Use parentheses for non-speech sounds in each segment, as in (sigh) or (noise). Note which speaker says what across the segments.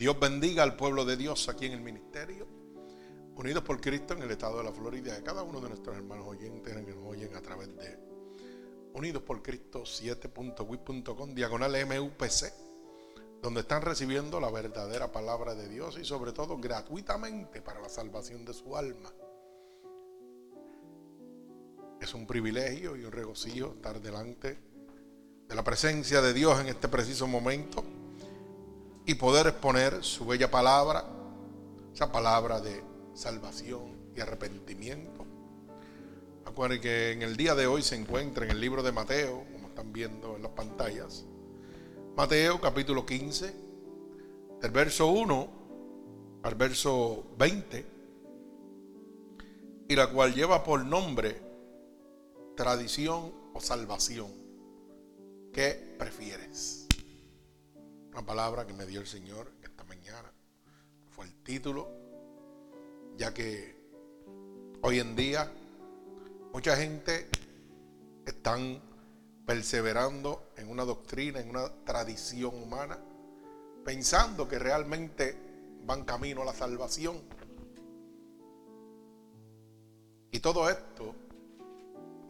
Speaker 1: Dios bendiga al pueblo de Dios aquí en el ministerio. Unidos por Cristo en el estado de la Florida. De cada uno de nuestros hermanos oyentes que nos oyen a través de Unidos por Cristo 7.wit.com diagonal MUPC, donde están recibiendo la verdadera palabra de Dios y sobre todo gratuitamente para la salvación de su alma. Es un privilegio y un regocijo estar delante de la presencia de Dios en este preciso momento y poder exponer su bella palabra, esa palabra de salvación y arrepentimiento. Acuérdense que en el día de hoy se encuentra en el libro de Mateo, como están viendo en las pantallas. Mateo capítulo 15, del verso 1 al verso 20, y la cual lleva por nombre tradición o salvación. ¿Qué prefieres? Una palabra que me dio el Señor esta mañana. Fue el título, ya que hoy en día mucha gente están perseverando en una doctrina, en una tradición humana, pensando que realmente van camino a la salvación. Y todo esto,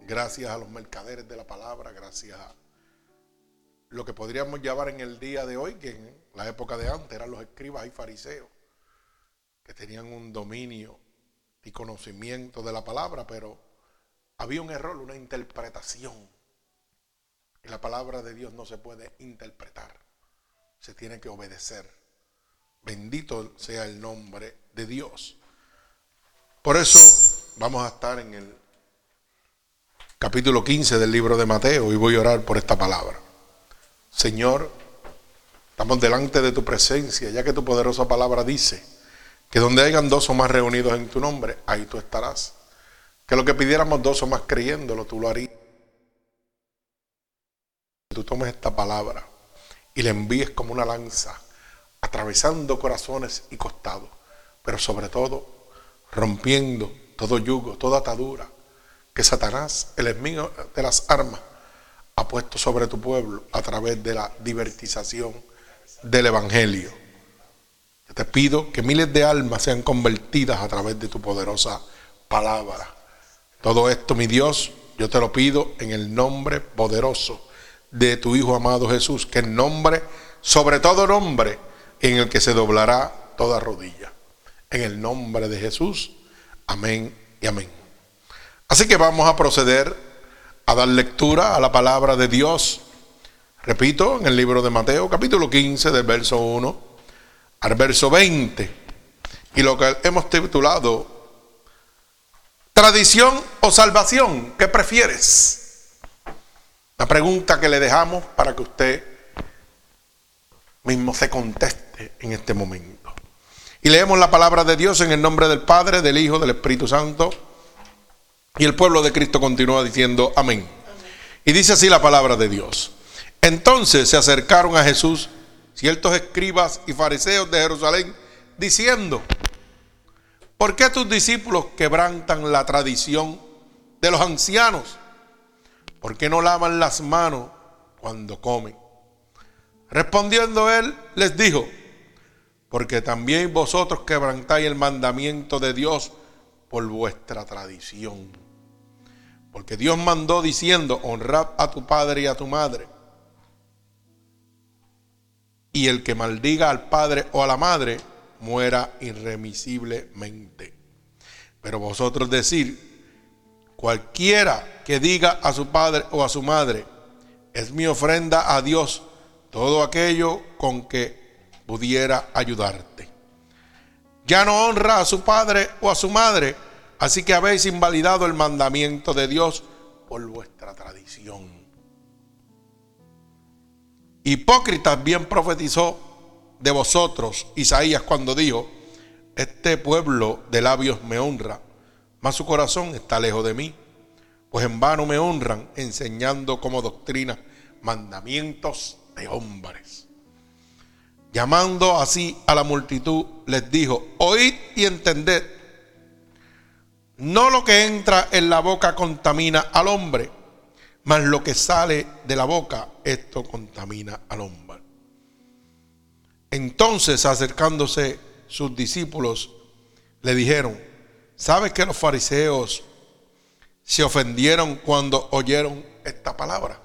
Speaker 1: gracias a los mercaderes de la palabra, gracias a lo que podríamos llamar en el día de hoy, que en la época de antes eran los escribas y fariseos, que tenían un dominio y conocimiento de la palabra, pero había un error, una interpretación. La palabra de Dios no se puede interpretar, se tiene que obedecer. Bendito sea el nombre de Dios. Por eso vamos a estar en el capítulo 15 del libro de Mateo y voy a orar por esta palabra. Señor, estamos delante de tu presencia, ya que tu poderosa palabra dice que donde hayan dos o más reunidos en tu nombre, ahí tú estarás. Que lo que pidiéramos dos o más creyéndolo, tú lo harías. Tú tomes esta palabra y la envíes como una lanza, atravesando corazones y costados, pero sobre todo rompiendo todo yugo, toda atadura que Satanás, el enemigo de las armas, ha puesto sobre tu pueblo a través de la divertización del Evangelio. Te pido que miles de almas sean convertidas a través de tu poderosa palabra. Todo esto, mi Dios, yo te lo pido en el nombre poderoso de tu Hijo amado Jesús, que el nombre, sobre todo nombre, en el que se doblará toda rodilla. En el nombre de Jesús, amén y amén. Así que vamos a proceder a dar lectura a la palabra de Dios. Repito, en el libro de Mateo, capítulo 15, del verso 1 al verso 20. Y lo que hemos titulado, tradición o salvación, ¿qué prefieres? La pregunta que le dejamos para que usted mismo se conteste en este momento. Y leemos la palabra de Dios en el nombre del Padre, del Hijo, del Espíritu Santo. Y el pueblo de Cristo continúa diciendo amén. Y dice así la palabra de Dios. Entonces se acercaron a Jesús ciertos escribas y fariseos de Jerusalén diciendo, ¿por qué tus discípulos quebrantan la tradición de los ancianos? ¿Por qué no lavan las manos cuando comen? Respondiendo él, les dijo, porque también vosotros quebrantáis el mandamiento de Dios por vuestra tradición. Porque Dios mandó diciendo, honrad a tu padre y a tu madre. Y el que maldiga al padre o a la madre, muera irremisiblemente. Pero vosotros decir, cualquiera que diga a su padre o a su madre, es mi ofrenda a Dios, todo aquello con que pudiera ayudarte. Ya no honra a su padre o a su madre, Así que habéis invalidado el mandamiento de Dios por vuestra tradición. Hipócritas bien profetizó de vosotros Isaías cuando dijo, este pueblo de labios me honra, mas su corazón está lejos de mí, pues en vano me honran enseñando como doctrina mandamientos de hombres. Llamando así a la multitud, les dijo, oíd y entended no lo que entra en la boca contamina al hombre, mas lo que sale de la boca, esto contamina al hombre. Entonces, acercándose sus discípulos, le dijeron, ¿sabes que los fariseos se ofendieron cuando oyeron esta palabra?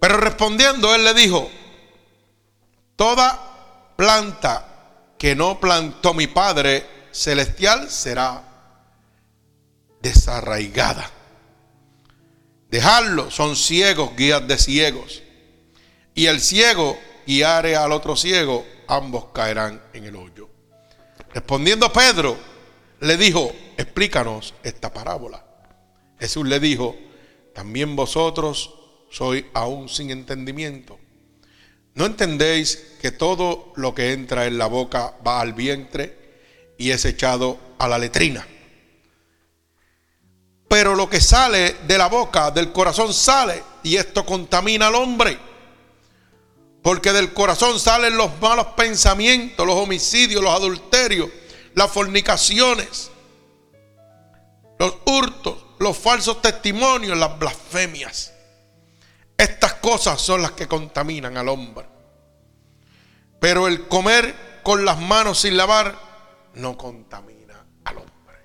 Speaker 1: Pero respondiendo, él le dijo, toda planta que no plantó mi Padre celestial será desarraigada. Dejarlo, son ciegos, guías de ciegos. Y el ciego guiare al otro ciego, ambos caerán en el hoyo. Respondiendo Pedro, le dijo, explícanos esta parábola. Jesús le dijo, también vosotros sois aún sin entendimiento. ¿No entendéis que todo lo que entra en la boca va al vientre y es echado a la letrina? Pero lo que sale de la boca, del corazón sale y esto contamina al hombre. Porque del corazón salen los malos pensamientos, los homicidios, los adulterios, las fornicaciones, los hurtos, los falsos testimonios, las blasfemias. Estas cosas son las que contaminan al hombre. Pero el comer con las manos sin lavar no contamina al hombre.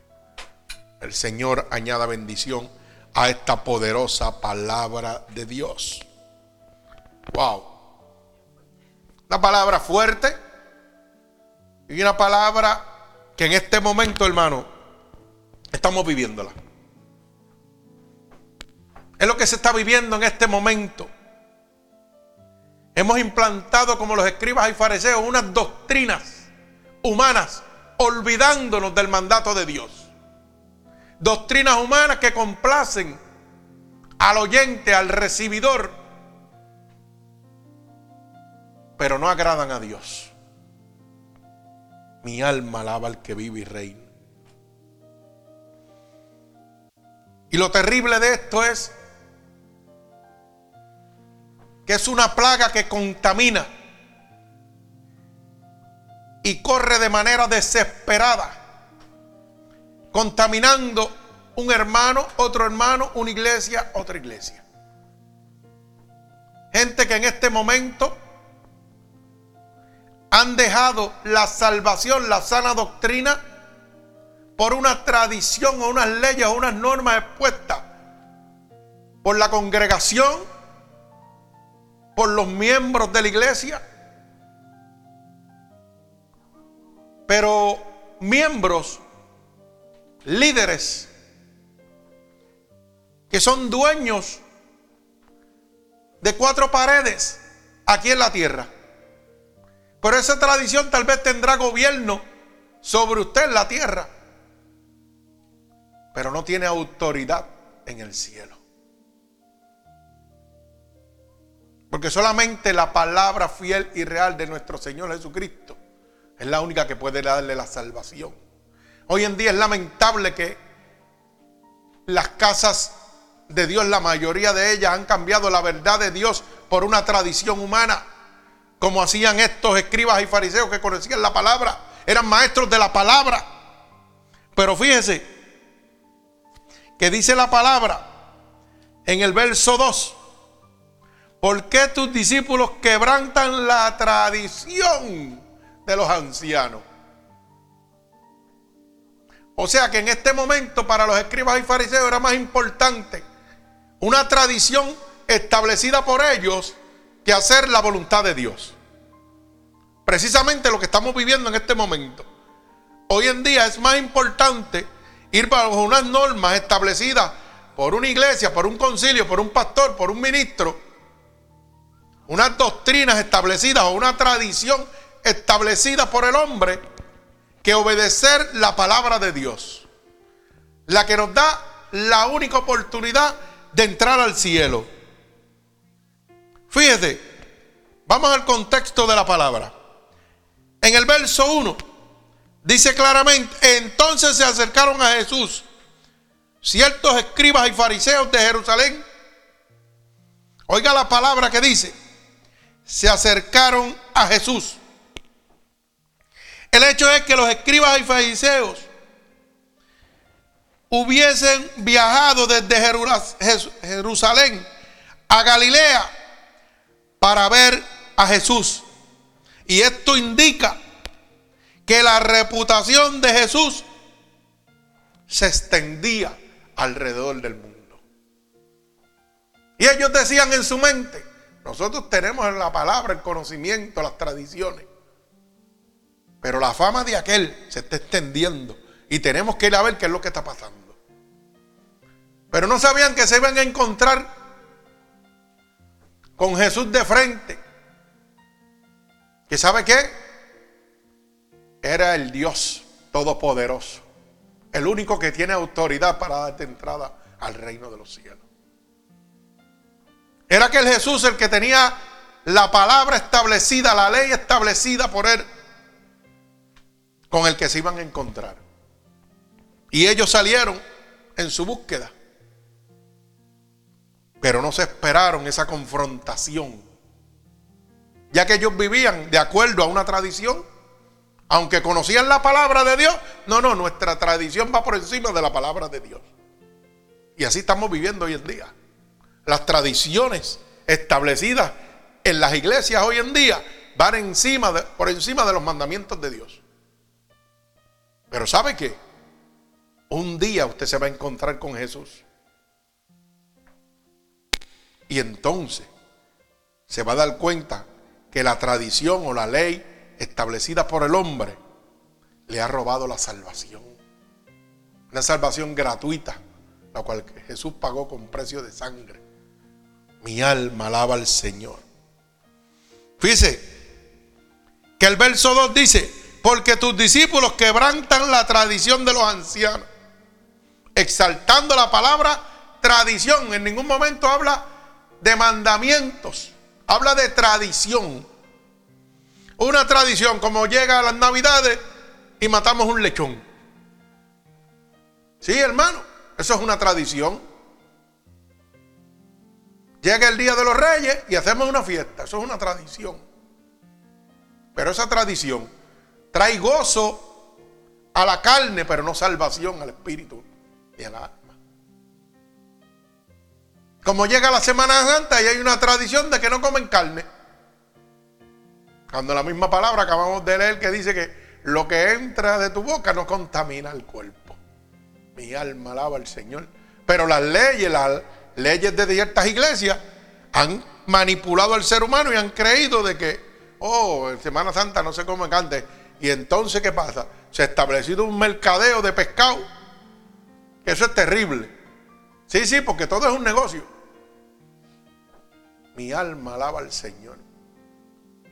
Speaker 1: El Señor añada bendición a esta poderosa palabra de Dios. Wow. Una palabra fuerte y una palabra que en este momento, hermano, estamos viviéndola. Es lo que se está viviendo en este momento. Hemos implantado como los escribas y fariseos unas doctrinas humanas, olvidándonos del mandato de Dios. Doctrinas humanas que complacen al oyente, al recibidor, pero no agradan a Dios. Mi alma alaba al que vive y reina. Y lo terrible de esto es que es una plaga que contamina y corre de manera desesperada, contaminando un hermano, otro hermano, una iglesia, otra iglesia. Gente que en este momento han dejado la salvación, la sana doctrina, por una tradición o unas leyes o unas normas expuestas por la congregación por los miembros de la iglesia, pero miembros, líderes, que son dueños de cuatro paredes aquí en la tierra. Pero esa tradición tal vez tendrá gobierno sobre usted en la tierra, pero no tiene autoridad en el cielo. Porque solamente la palabra fiel y real de nuestro Señor Jesucristo es la única que puede darle la salvación. Hoy en día es lamentable que las casas de Dios, la mayoría de ellas han cambiado la verdad de Dios por una tradición humana, como hacían estos escribas y fariseos que conocían la palabra, eran maestros de la palabra. Pero fíjese que dice la palabra en el verso 2 ¿Por qué tus discípulos quebrantan la tradición de los ancianos? O sea que en este momento para los escribas y fariseos era más importante una tradición establecida por ellos que hacer la voluntad de Dios. Precisamente lo que estamos viviendo en este momento. Hoy en día es más importante ir bajo unas normas establecidas por una iglesia, por un concilio, por un pastor, por un ministro, unas doctrinas establecidas o una tradición establecida por el hombre que obedecer la palabra de Dios. La que nos da la única oportunidad de entrar al cielo. Fíjese, vamos al contexto de la palabra. En el verso 1 dice claramente, entonces se acercaron a Jesús ciertos escribas y fariseos de Jerusalén. Oiga la palabra que dice, se acercaron a Jesús. El hecho es que los escribas y fariseos hubiesen viajado desde Jerusalén a Galilea para ver a Jesús Y esto indica que la reputación de Jesús se extendía alrededor del mundo. Y ellos decían en su mente, nosotros tenemos la palabra, el conocimiento, las tradiciones. Pero la fama de aquel se está extendiendo y tenemos que ir a ver qué es lo que está pasando. Pero no sabían que se iban a encontrar con Jesús de frente. ¿Que sabe qué? Era el Dios Todopoderoso. El único que tiene autoridad para darte entrada al reino de los cielos. Era aquel Jesús el que tenía la palabra establecida, la ley establecida por él, con el que se iban a encontrar. Y ellos salieron en su búsqueda. Pero no se esperaron esa confrontación. Ya que ellos vivían de acuerdo a una tradición. Aunque conocían la palabra de Dios. No, no, nuestra tradición va por encima de la palabra de Dios. Y así estamos viviendo hoy en día. Las tradiciones establecidas en las iglesias hoy en día van por encima de los mandamientos de Dios. Pero ¿sabe qué? Un día usted se va a encontrar con Jesús. Y entonces se va a dar cuenta que la tradición o la ley establecida por el hombre le ha robado la salvación. Una salvación gratuita, la cual Jesús pagó con precio de sangre. Mi alma alaba al Señor. Fíjese que el verso 2 dice, porque tus discípulos quebrantan la tradición de los ancianos, exaltando la palabra tradición. En ningún momento habla de mandamientos, habla de tradición. Una tradición como llega a las navidades y matamos un lechón. Sí, hermano, eso es una tradición. Llega el día de los reyes y hacemos una fiesta, eso es una tradición. Pero esa tradición trae gozo a la carne, pero no salvación al espíritu y al alma. Como llega la Semana Santa y hay una tradición de que no comen carne. Cuando la misma palabra acabamos de leer que dice que lo que entra de tu boca no contamina el cuerpo. Mi alma alaba al Señor. Pero las leyes, las leyes de ciertas iglesias han manipulado al ser humano y han creído de que, oh, en Semana Santa no se come carne. Y entonces, ¿qué pasa? Se ha establecido un mercadeo de pescado. Eso es terrible. Sí, sí, porque todo es un negocio. Mi alma alaba al Señor.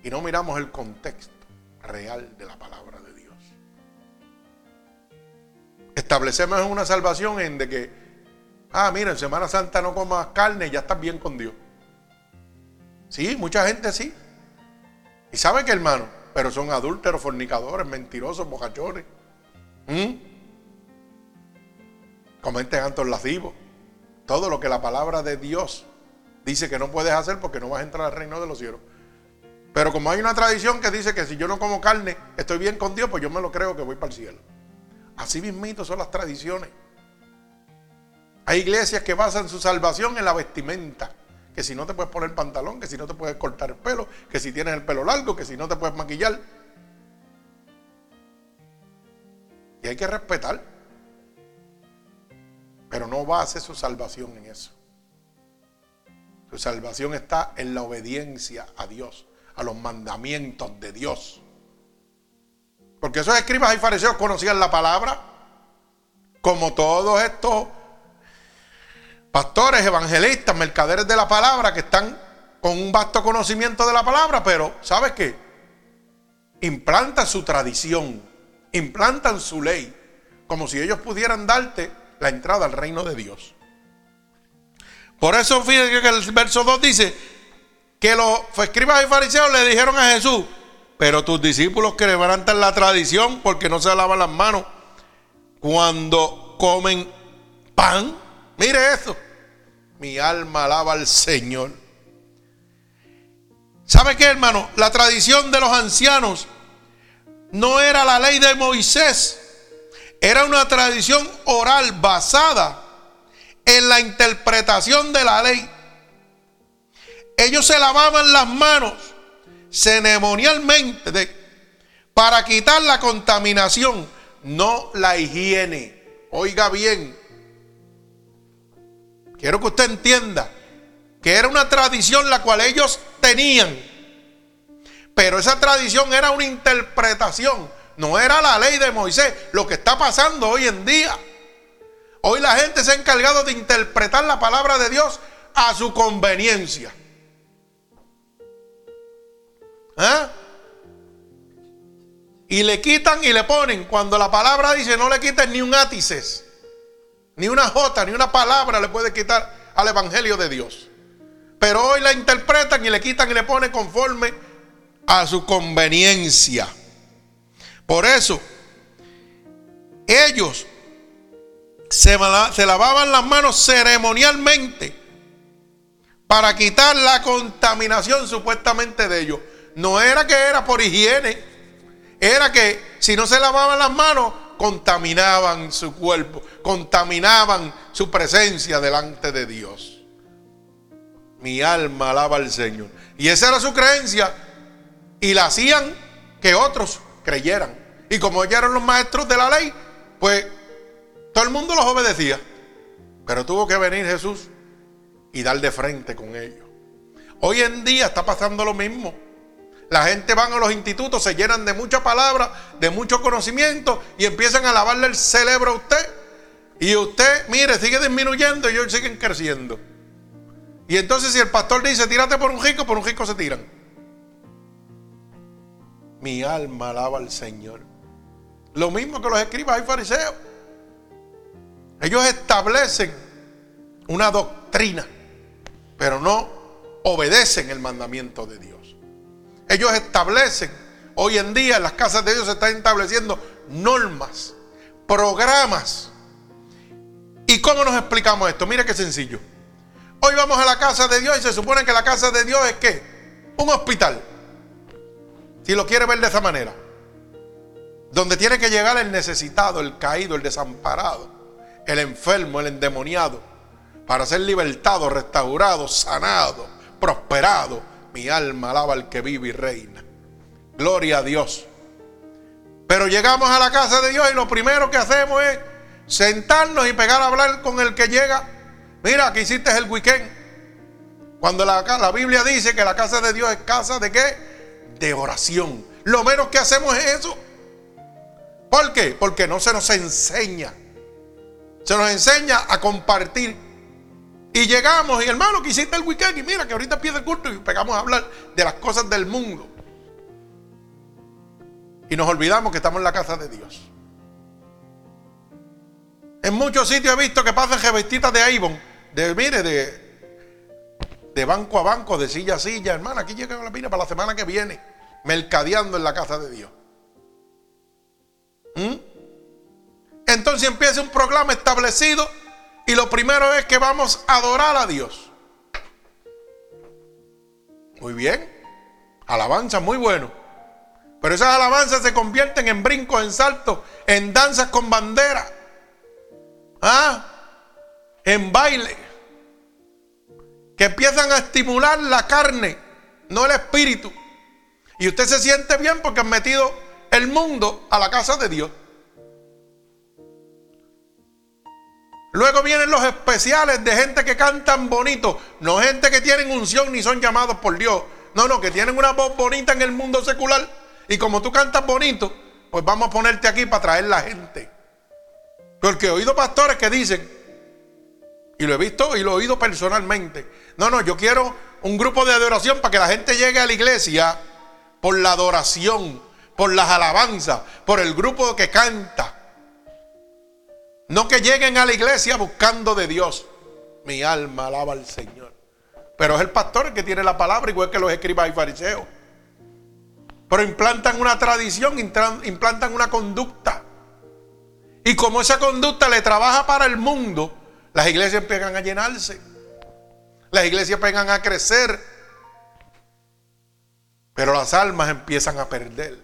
Speaker 1: Y no miramos el contexto real de la palabra de Dios. Establecemos una salvación en de que, ah, mira, en Semana Santa no comas carne y ya estás bien con Dios. Sí, mucha gente sí. Y sabe que hermano, pero son adúlteros, fornicadores, mentirosos, bocachones. ¿Mm? Comenten antos lascivos todo lo que la palabra de Dios dice que no puedes hacer porque no vas a entrar al reino de los cielos. Pero como hay una tradición que dice que si yo no como carne, estoy bien con Dios, pues yo me lo creo que voy para el cielo. Así mismito son las tradiciones. Hay iglesias que basan su salvación en la vestimenta. Que si no te puedes poner pantalón, que si no te puedes cortar el pelo, que si tienes el pelo largo, que si no te puedes maquillar. Y hay que respetar. Pero no base su salvación en eso. Su salvación está en la obediencia a Dios, a los mandamientos de Dios. Porque esos escribas y fariseos conocían la palabra, como todos estos pastores, evangelistas, mercaderes de la palabra, que están con un vasto conocimiento de la palabra, pero ¿sabes qué? Implantan su tradición, implantan su ley, como si ellos pudieran darte la entrada al reino de Dios. Por eso fíjense que el verso 2 dice que los escribas y fariseos le dijeron a Jesús, pero tus discípulos que levantan la tradición porque no se lavan las manos cuando comen pan. Mire eso. Mi alma alaba al Señor. ¿Sabe qué, hermano? La tradición de los ancianos no era la ley de Moisés. Era una tradición oral basada en la interpretación de la ley. Ellos se lavaban las manos ceremonialmente para quitar la contaminación, no la higiene. Oiga bien, quiero que usted entienda que era una tradición la cual ellos tenían, pero esa tradición era una interpretación, no era la ley de Moisés, lo que está pasando hoy en día. Hoy la gente se ha encargado de interpretar la palabra de Dios a su conveniencia. ¿Ah? Y le quitan y le ponen. Cuando la palabra dice no le quiten ni un átices, ni una jota, ni una palabra le puede quitar al Evangelio de Dios. Pero hoy la interpretan y le quitan y le ponen conforme a su conveniencia. Por eso, ellos se, se lavaban las manos ceremonialmente para quitar la contaminación supuestamente de ellos. No era que era por higiene, era que si no se lavaban las manos, contaminaban su cuerpo, contaminaban su presencia delante de Dios. Mi alma alaba al Señor. Y esa era su creencia. Y la hacían que otros creyeran. Y como eran los maestros de la ley, pues todo el mundo los obedecía. Pero tuvo que venir Jesús y dar de frente con ellos. Hoy en día está pasando lo mismo. La gente van a los institutos, se llenan de mucha palabra, de mucho conocimiento y empiezan a lavarle el cerebro a usted. Y usted, mire, sigue disminuyendo y ellos siguen creciendo. Y entonces si el pastor dice, tírate por un rico, por un rico se tiran. Mi alma alaba al Señor. Lo mismo que los escribas y fariseos. Ellos establecen una doctrina, pero no obedecen el mandamiento de Dios. Ellos establecen, hoy en día en las casas de Dios se están estableciendo normas, programas. ¿Y cómo nos explicamos esto? Mire qué sencillo. Hoy vamos a la casa de Dios y se supone que la casa de Dios es qué? Un hospital. Si lo quiere ver de esa manera. Donde tiene que llegar el necesitado, el caído, el desamparado, el enfermo, el endemoniado, para ser libertado, restaurado, sanado, prosperado, mi alma alaba al que vive y reina. Gloria a Dios. Pero llegamos a la casa de Dios y lo primero que hacemos es sentarnos y pegar a hablar con el que llega. Mira, que hiciste el weekend. Cuando la, la Biblia dice que la casa de Dios es casa de qué? De oración. Lo menos que hacemos es eso. ¿Por qué? Porque no se nos enseña. Se nos enseña a compartir y llegamos, y hermano, que hiciste el weekend, y mira que ahorita empieza el culto y pegamos a hablar de las cosas del mundo. Y nos olvidamos que estamos en la casa de Dios. En muchos sitios he visto que pasan revestitas de Avon, de, mire, de, de banco a banco, de silla a silla. Hermano, aquí llega la pina para la semana que viene, mercadeando en la casa de Dios. ¿Mm? Entonces empieza un programa establecido y lo primero es que vamos a adorar a Dios. Muy bien. Alabanza muy bueno. Pero esas alabanzas se convierten en brincos, en saltos, en danzas con bandera. ¿Ah? En baile. Que empiezan a estimular la carne, no el espíritu. Y usted se siente bien porque han metido el mundo a la casa de Dios. Luego vienen los especiales de gente que cantan bonito, no gente que tienen unción ni son llamados por Dios. No, no, que tienen una voz bonita en el mundo secular. Y como tú cantas bonito, pues vamos a ponerte aquí para traer la gente. Porque he oído pastores que dicen, y lo he visto y lo he oído personalmente, no, no, yo quiero un grupo de adoración para que la gente llegue a la iglesia por la adoración, por las alabanzas, por el grupo que canta. No que lleguen a la iglesia buscando de Dios. Mi alma alaba al Señor. Pero es el pastor el que tiene la palabra, igual que los escribas y fariseos. Pero implantan una tradición, implantan una conducta. Y como esa conducta le trabaja para el mundo, las iglesias empiezan a llenarse. Las iglesias empiezan a crecer. Pero las almas empiezan a perder.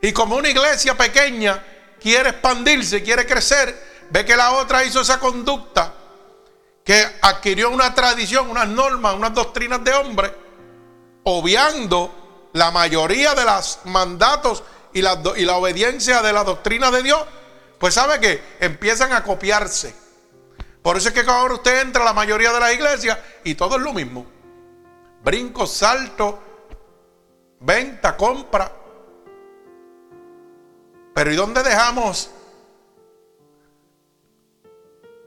Speaker 1: Y como una iglesia pequeña quiere expandirse, quiere crecer, ve que la otra hizo esa conducta, que adquirió una tradición, unas normas, unas doctrinas de hombre, obviando la mayoría de los mandatos y la, obediencia de la doctrina de Dios, pues sabe que empiezan a copiarse. Por eso es que ahora usted entra a la mayoría de las iglesias y todo es lo mismo. Brinco, salto, venta, compra. Pero ¿y dónde dejamos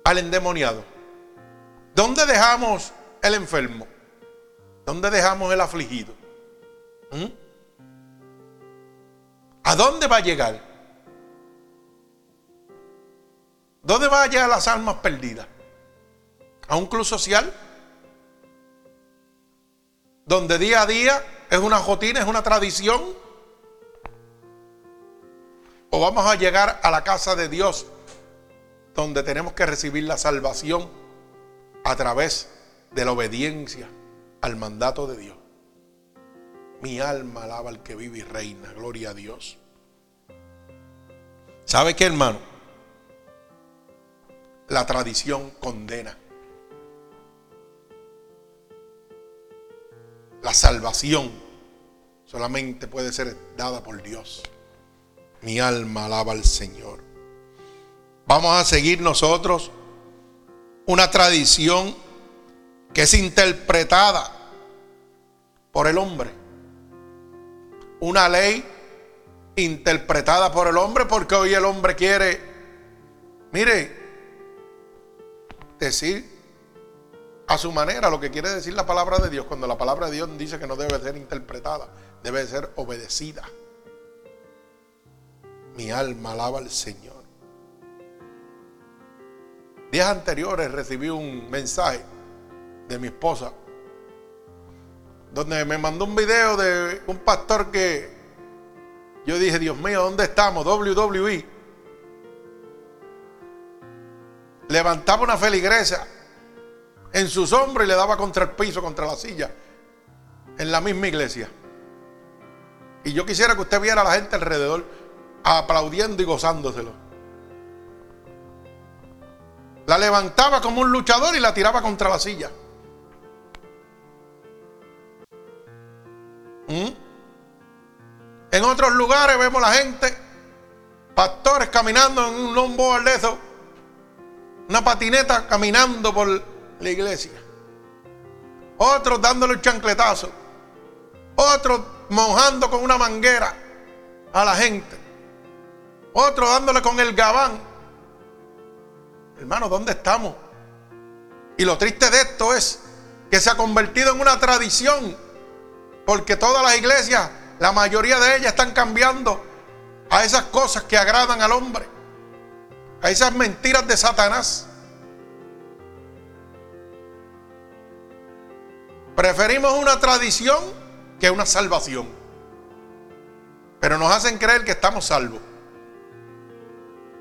Speaker 1: al endemoniado? ¿Dónde dejamos el enfermo? ¿Dónde dejamos el afligido? ¿Mm? ¿A dónde va a llegar? ¿Dónde va a llegar las almas perdidas? ¿A un club social? Donde día a día es una jotina, es una tradición. ¿O vamos a llegar a la casa de Dios donde tenemos que recibir la salvación a través de la obediencia al mandato de Dios? Mi alma alaba al que vive y reina, gloria a Dios. ¿Sabe qué, hermano? La tradición condena. La salvación solamente puede ser dada por Dios. Mi alma alaba al Señor. Vamos a seguir nosotros una tradición que es interpretada por el hombre. Una ley interpretada por el hombre porque hoy el hombre quiere, mire, decir a su manera lo que quiere decir la palabra de Dios cuando la palabra de Dios dice que no debe ser interpretada, debe ser obedecida. Mi alma alaba al Señor. Días anteriores recibí un mensaje de mi esposa donde me mandó un video de un pastor que yo dije, Dios mío, ¿dónde estamos? WWE. Levantaba una feligresa en sus hombros y le daba contra el piso, contra la silla, en la misma iglesia. Y yo quisiera que usted viera a la gente alrededor aplaudiendo y gozándoselo. La levantaba como un luchador y la tiraba contra la silla. ¿Mm? En otros lugares vemos la gente, pastores caminando en un longboard de eso, una patineta caminando por la iglesia. Otros dándole un chancletazo. Otros mojando con una manguera a la gente. Otros dándole con el gabán. Hermano, ¿dónde estamos? Y lo triste de esto es que se ha convertido en una tradición. Porque todas las iglesias, la mayoría de ellas están cambiando a esas cosas que agradan al hombre. A esas mentiras de Satanás. Preferimos una tradición que una salvación. Pero nos hacen creer que estamos salvos.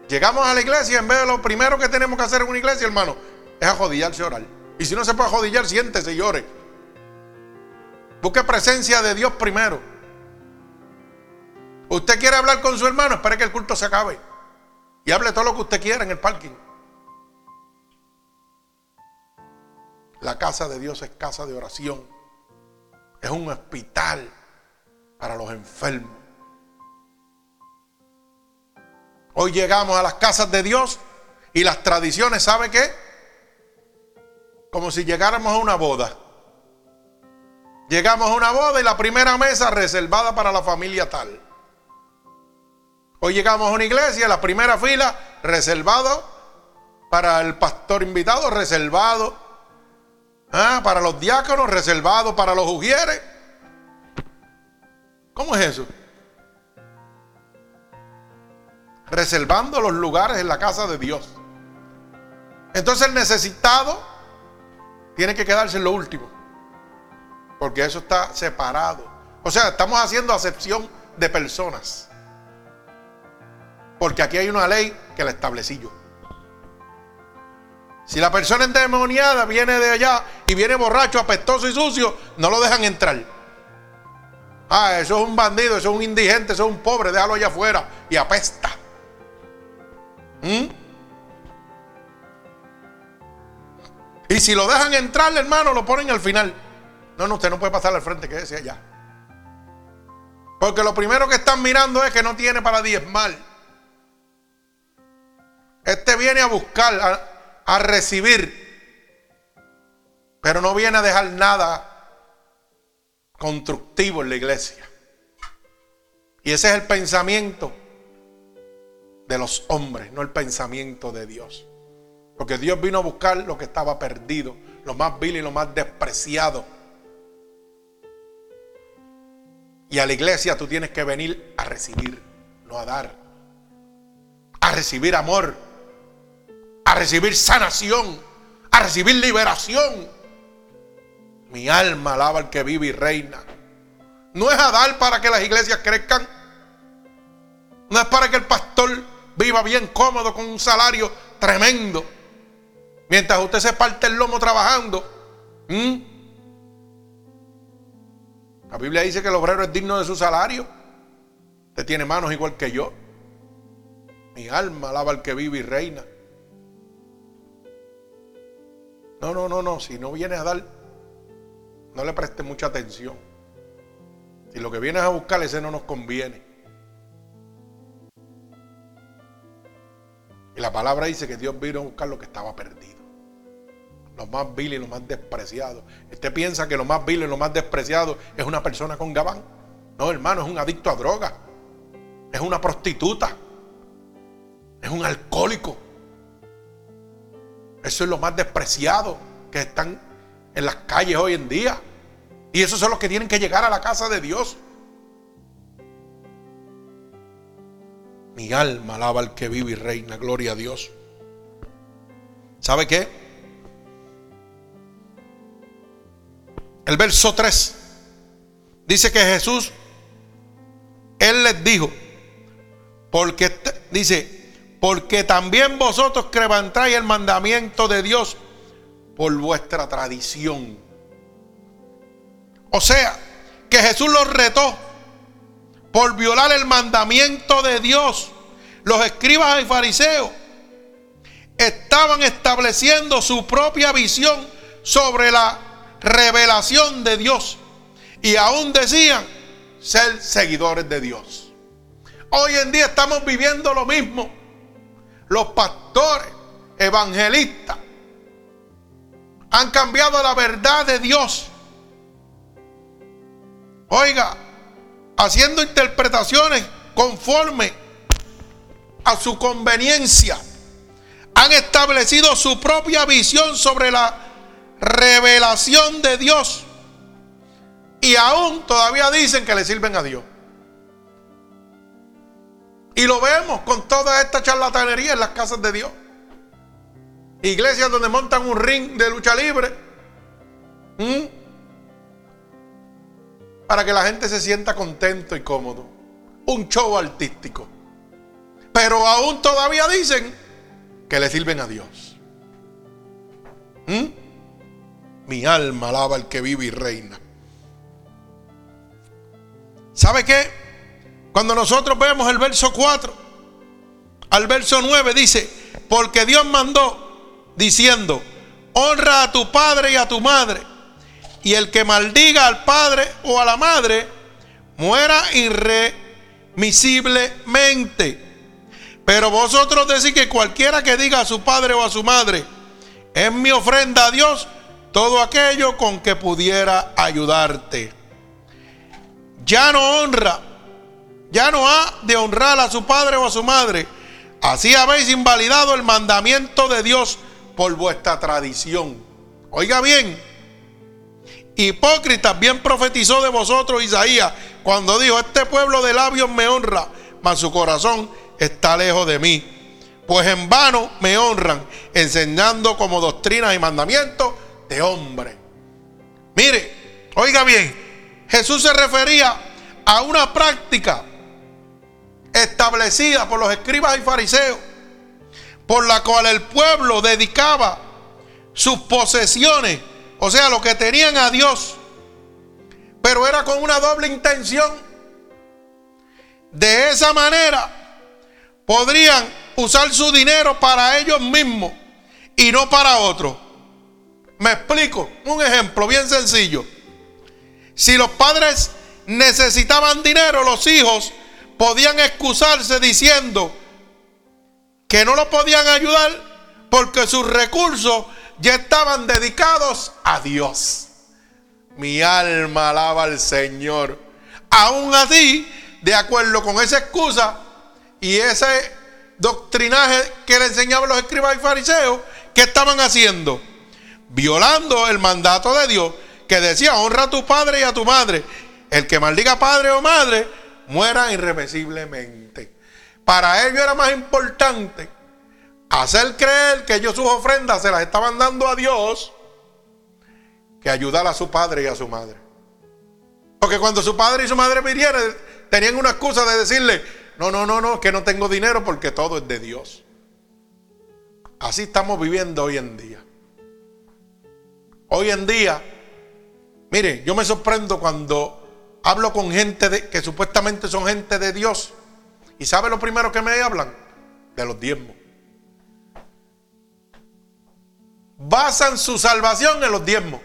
Speaker 1: Llegamos a la iglesia en vez de lo primero que tenemos que hacer en una iglesia, hermano, es ajodillarse y orar. Y si no se puede ajodillar, siéntese y llore. Busque presencia de Dios primero. Usted quiere hablar con su hermano, espere que el culto se acabe. Y hable todo lo que usted quiera en el parking. La casa de Dios es casa de oración. Es un hospital para los enfermos. Hoy llegamos a las casas de Dios y las tradiciones, ¿sabe qué? Como si llegáramos a una boda. Llegamos a una boda y la primera mesa reservada para la familia tal. Hoy llegamos a una iglesia, la primera fila reservado para el pastor invitado, reservado Ah, para los diáconos, reservado para los ujieres. ¿Cómo es eso? Reservando los lugares en la casa de Dios. Entonces el necesitado tiene que quedarse en lo último. Porque eso está separado. O sea, estamos haciendo acepción de personas. Porque aquí hay una ley que la establecí yo. Si la persona endemoniada viene de allá y viene borracho, apestoso y sucio, no lo dejan entrar. Ah, eso es un bandido, eso es un indigente, eso es un pobre, déjalo allá afuera y apesta. ¿Mm? Y si lo dejan entrar, hermano, lo ponen al final. No, no, usted no puede pasar al frente, quédese allá. Porque lo primero que están mirando es que no tiene para diezmar. Este viene a buscar, a recibir. Pero no viene a dejar nada constructivo en la iglesia. Y ese es el pensamiento de los hombres, no el pensamiento de Dios. Porque Dios vino a buscar lo que estaba perdido, lo más vil y lo más despreciado. Y a la iglesia tú tienes que venir a recibir, no a dar. A recibir amor, a recibir sanación, a recibir liberación. Mi alma alaba al que vive y reina. No es a dar para que las iglesias crezcan. No es para que el pastor viva bien cómodo con un salario tremendo. Mientras usted se parte el lomo trabajando. La Biblia dice que el obrero es digno de su salario. Usted tiene manos igual que yo. Mi alma alaba al que vive y reina. No, no, no, no. Si no vienes a dar, no le preste mucha atención. Si lo que vienes a buscar, ese no nos conviene. Y la palabra dice que Dios vino a buscar lo que estaba perdido. Lo más vil y lo más despreciado. Usted piensa que lo más vil y lo más despreciado es una persona con gabán. No, hermano, es un adicto a droga. Es una prostituta. Es un alcohólico. Eso es lo más despreciado que están en las calles hoy en día. Y esos son los que tienen que llegar a la casa de Dios. Mi alma alaba al que vive y reina, gloria a Dios. ¿Sabe qué? El verso 3 dice que Jesús, Él les dijo, porque dice, porque también vosotros quebrantáis el mandamiento de Dios por vuestra tradición. O sea, que Jesús los retó por violar el mandamiento de Dios. Los escribas y fariseos estaban estableciendo su propia visión sobre la revelación de Dios. Y aún decían ser seguidores de Dios. Hoy en día estamos viviendo lo mismo. Los pastores, evangelistas, han cambiado la verdad de Dios. Oiga, haciendo interpretaciones conforme a su conveniencia. Han establecido su propia visión sobre la revelación de Dios. Y aún todavía dicen que le sirven a Dios. Y lo vemos con toda esta charlatanería en las casas de Dios. Iglesias donde montan un ring de lucha libre. Para que la gente se sienta contento y cómodo. Un show artístico. Pero aún todavía dicen que le sirven a Dios. Mi alma alaba al que vive y reina. ¿Sabe qué? Cuando nosotros vemos el verso 4 al verso 9 dice, porque Dios mandó diciendo, honra a tu padre y a tu madre, y el que maldiga al padre o a la madre, muera irremisiblemente. Pero vosotros decís que cualquiera que diga a su padre o a su madre, es mi ofrenda a Dios, todo aquello con que pudiera ayudarte. Ya no honra, ya no ha de honrar a su padre o a su madre. Así habéis invalidado el mandamiento de Dios por vuestra tradición. Oiga bien, hipócritas, bien profetizó de vosotros Isaías cuando dijo, este pueblo de labios me honra, mas su corazón está lejos de mí. Pues en vano me honran, enseñando como doctrinas y mandamientos de hombre. Mire, oiga bien, Jesús se refería a una práctica establecida por los escribas y fariseos por la cual el pueblo dedicaba sus posesiones, o sea, lo que tenían a Dios, pero era con una doble intención. De esa manera podrían usar su dinero para ellos mismos y no para otros. Me explico, un ejemplo bien sencillo. Si los padres necesitaban dinero, los hijos podían excusarse diciendo que no lo podían ayudar porque sus recursos ya estaban dedicados a Dios. Mi alma alaba al Señor. Aún así, de acuerdo con esa excusa y ese doctrinaje que le enseñaban los escribas y fariseos, ¿qué estaban haciendo? Violando el mandato de Dios que decía, honra a tu padre y a tu madre. El que maldiga padre o madre, muera irreversiblemente. Para ellos era más importante hacer creer que ellos sus ofrendas se las estaban dando a Dios que ayudar a su padre y a su madre. Porque cuando su padre y su madre vinieron, tenían una excusa de decirle, no, no, no, no, que no tengo dinero porque todo es de Dios. Así estamos viviendo hoy en día. Hoy en día, mire, yo me sorprendo cuando hablo con gente que supuestamente son gente de Dios. ¿Y sabe lo primero que me hablan? De los diezmos. Basan su salvación en los diezmos.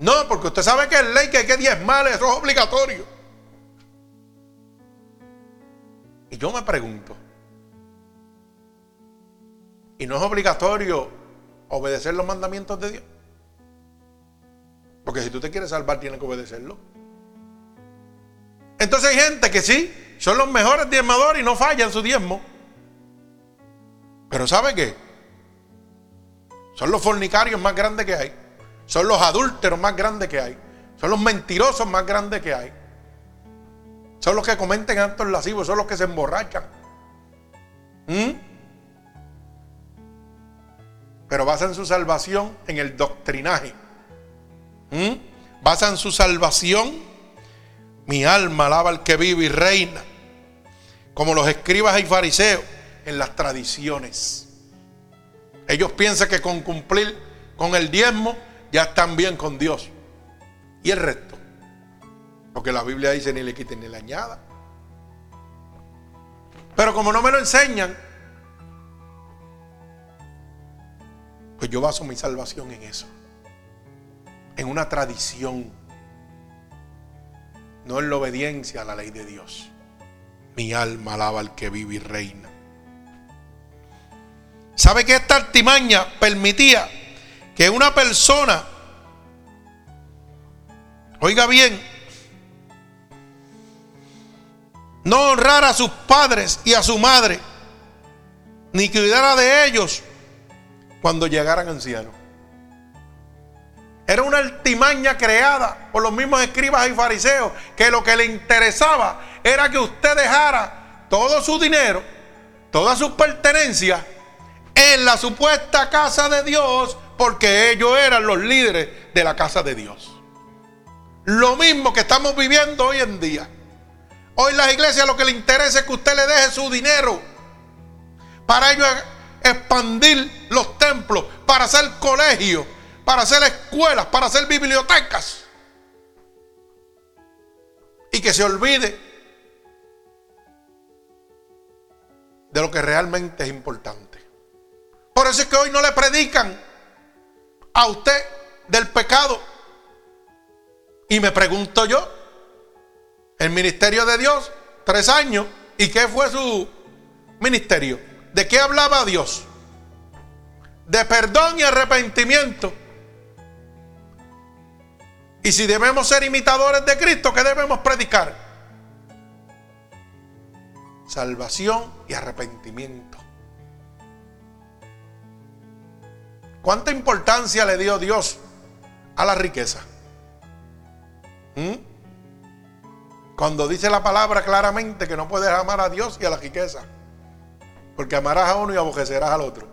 Speaker 1: No, porque usted sabe que es ley que hay que diezmar, eso es obligatorio. Y yo me pregunto, ¿y no es obligatorio obedecer los mandamientos de Dios? Porque si tú te quieres salvar, tienes que obedecerlo. Entonces hay gente que sí, son los mejores diezmadores y no fallan su diezmo. Pero ¿sabe qué? Son los fornicarios más grandes que hay. Son los adúlteros más grandes que hay. Son los mentirosos más grandes que hay. Son los que cometen actos lascivos, son los que se emborrachan. ¿Mm? Pero basan su salvación en el doctrinaje. ¿Mm? Basan su salvación. Mi alma alaba al que vive y reina. Como los escribas y fariseos en las tradiciones. Ellos piensan que con cumplir con el diezmo ya están bien con Dios. Y el resto. Porque la Biblia dice ni le quiten ni le añada. Pero como no me lo enseñan, pues yo baso mi salvación en eso. En una tradición. No en la obediencia a la ley de Dios. Mi alma alaba al que vive y reina. ¿Sabe que esta artimaña permitía que una persona, oiga bien, no honrara a sus padres y a su madre, ni cuidara de ellos cuando llegaran ancianos. Era una altimaña creada por los mismos escribas y fariseos que lo que le interesaba era que usted dejara todo su dinero, todas sus pertenencias en la supuesta casa de Dios porque ellos eran los líderes de la casa de Dios. Lo mismo que estamos viviendo hoy en día. Hoy las iglesias lo que le interesa es que usted le deje su dinero para ellos expandir los templos, para hacer colegios, para hacer escuelas, para hacer bibliotecas. Y que se olvide de lo que realmente es importante. Por eso es que hoy no le predican a usted del pecado. Y me pregunto yo, el ministerio de Dios, tres años. ¿Y qué fue su ministerio? ¿De qué hablaba Dios? De perdón y arrepentimiento. Y si debemos ser imitadores de Cristo, ¿qué debemos predicar? Salvación y arrepentimiento. ¿Cuánta importancia le dio Dios a la riqueza? ¿Mm? Cuando dice la palabra claramente que no puedes amar a Dios y a la riqueza. Porque amarás a uno y aborrecerás al otro.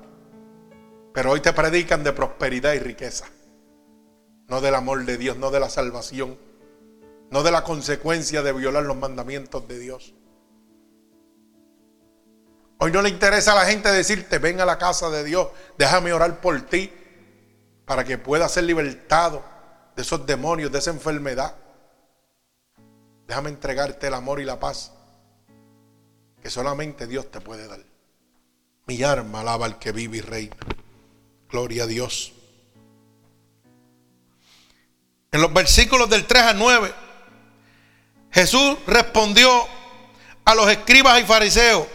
Speaker 1: Pero hoy te predican de prosperidad y riqueza. No del amor de Dios, no de la salvación. No de la consecuencia de violar los mandamientos de Dios. Hoy no le interesa a la gente decirte, ven a la casa de Dios, déjame orar por ti, para que puedas ser libertado de esos demonios, de esa enfermedad. Déjame entregarte el amor y la paz que solamente Dios te puede dar. Mi arma alaba al que vive y reina. Gloria a Dios.
Speaker 2: en los versículos del 3 al 9, Jesús respondió a los escribas y fariseos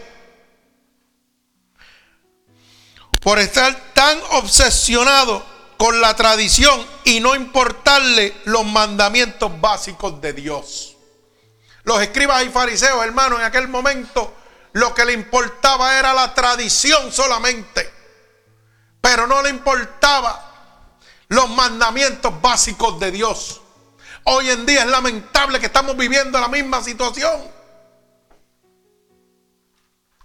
Speaker 2: por estar tan obsesionado con la tradición y no importarle los mandamientos básicos de Dios. Los escribas y fariseos, hermano, en aquel momento lo que le importaba era la tradición solamente, pero no le importaba los mandamientos básicos de Dios. Hoy en día es lamentable que estamos viviendo la misma situación.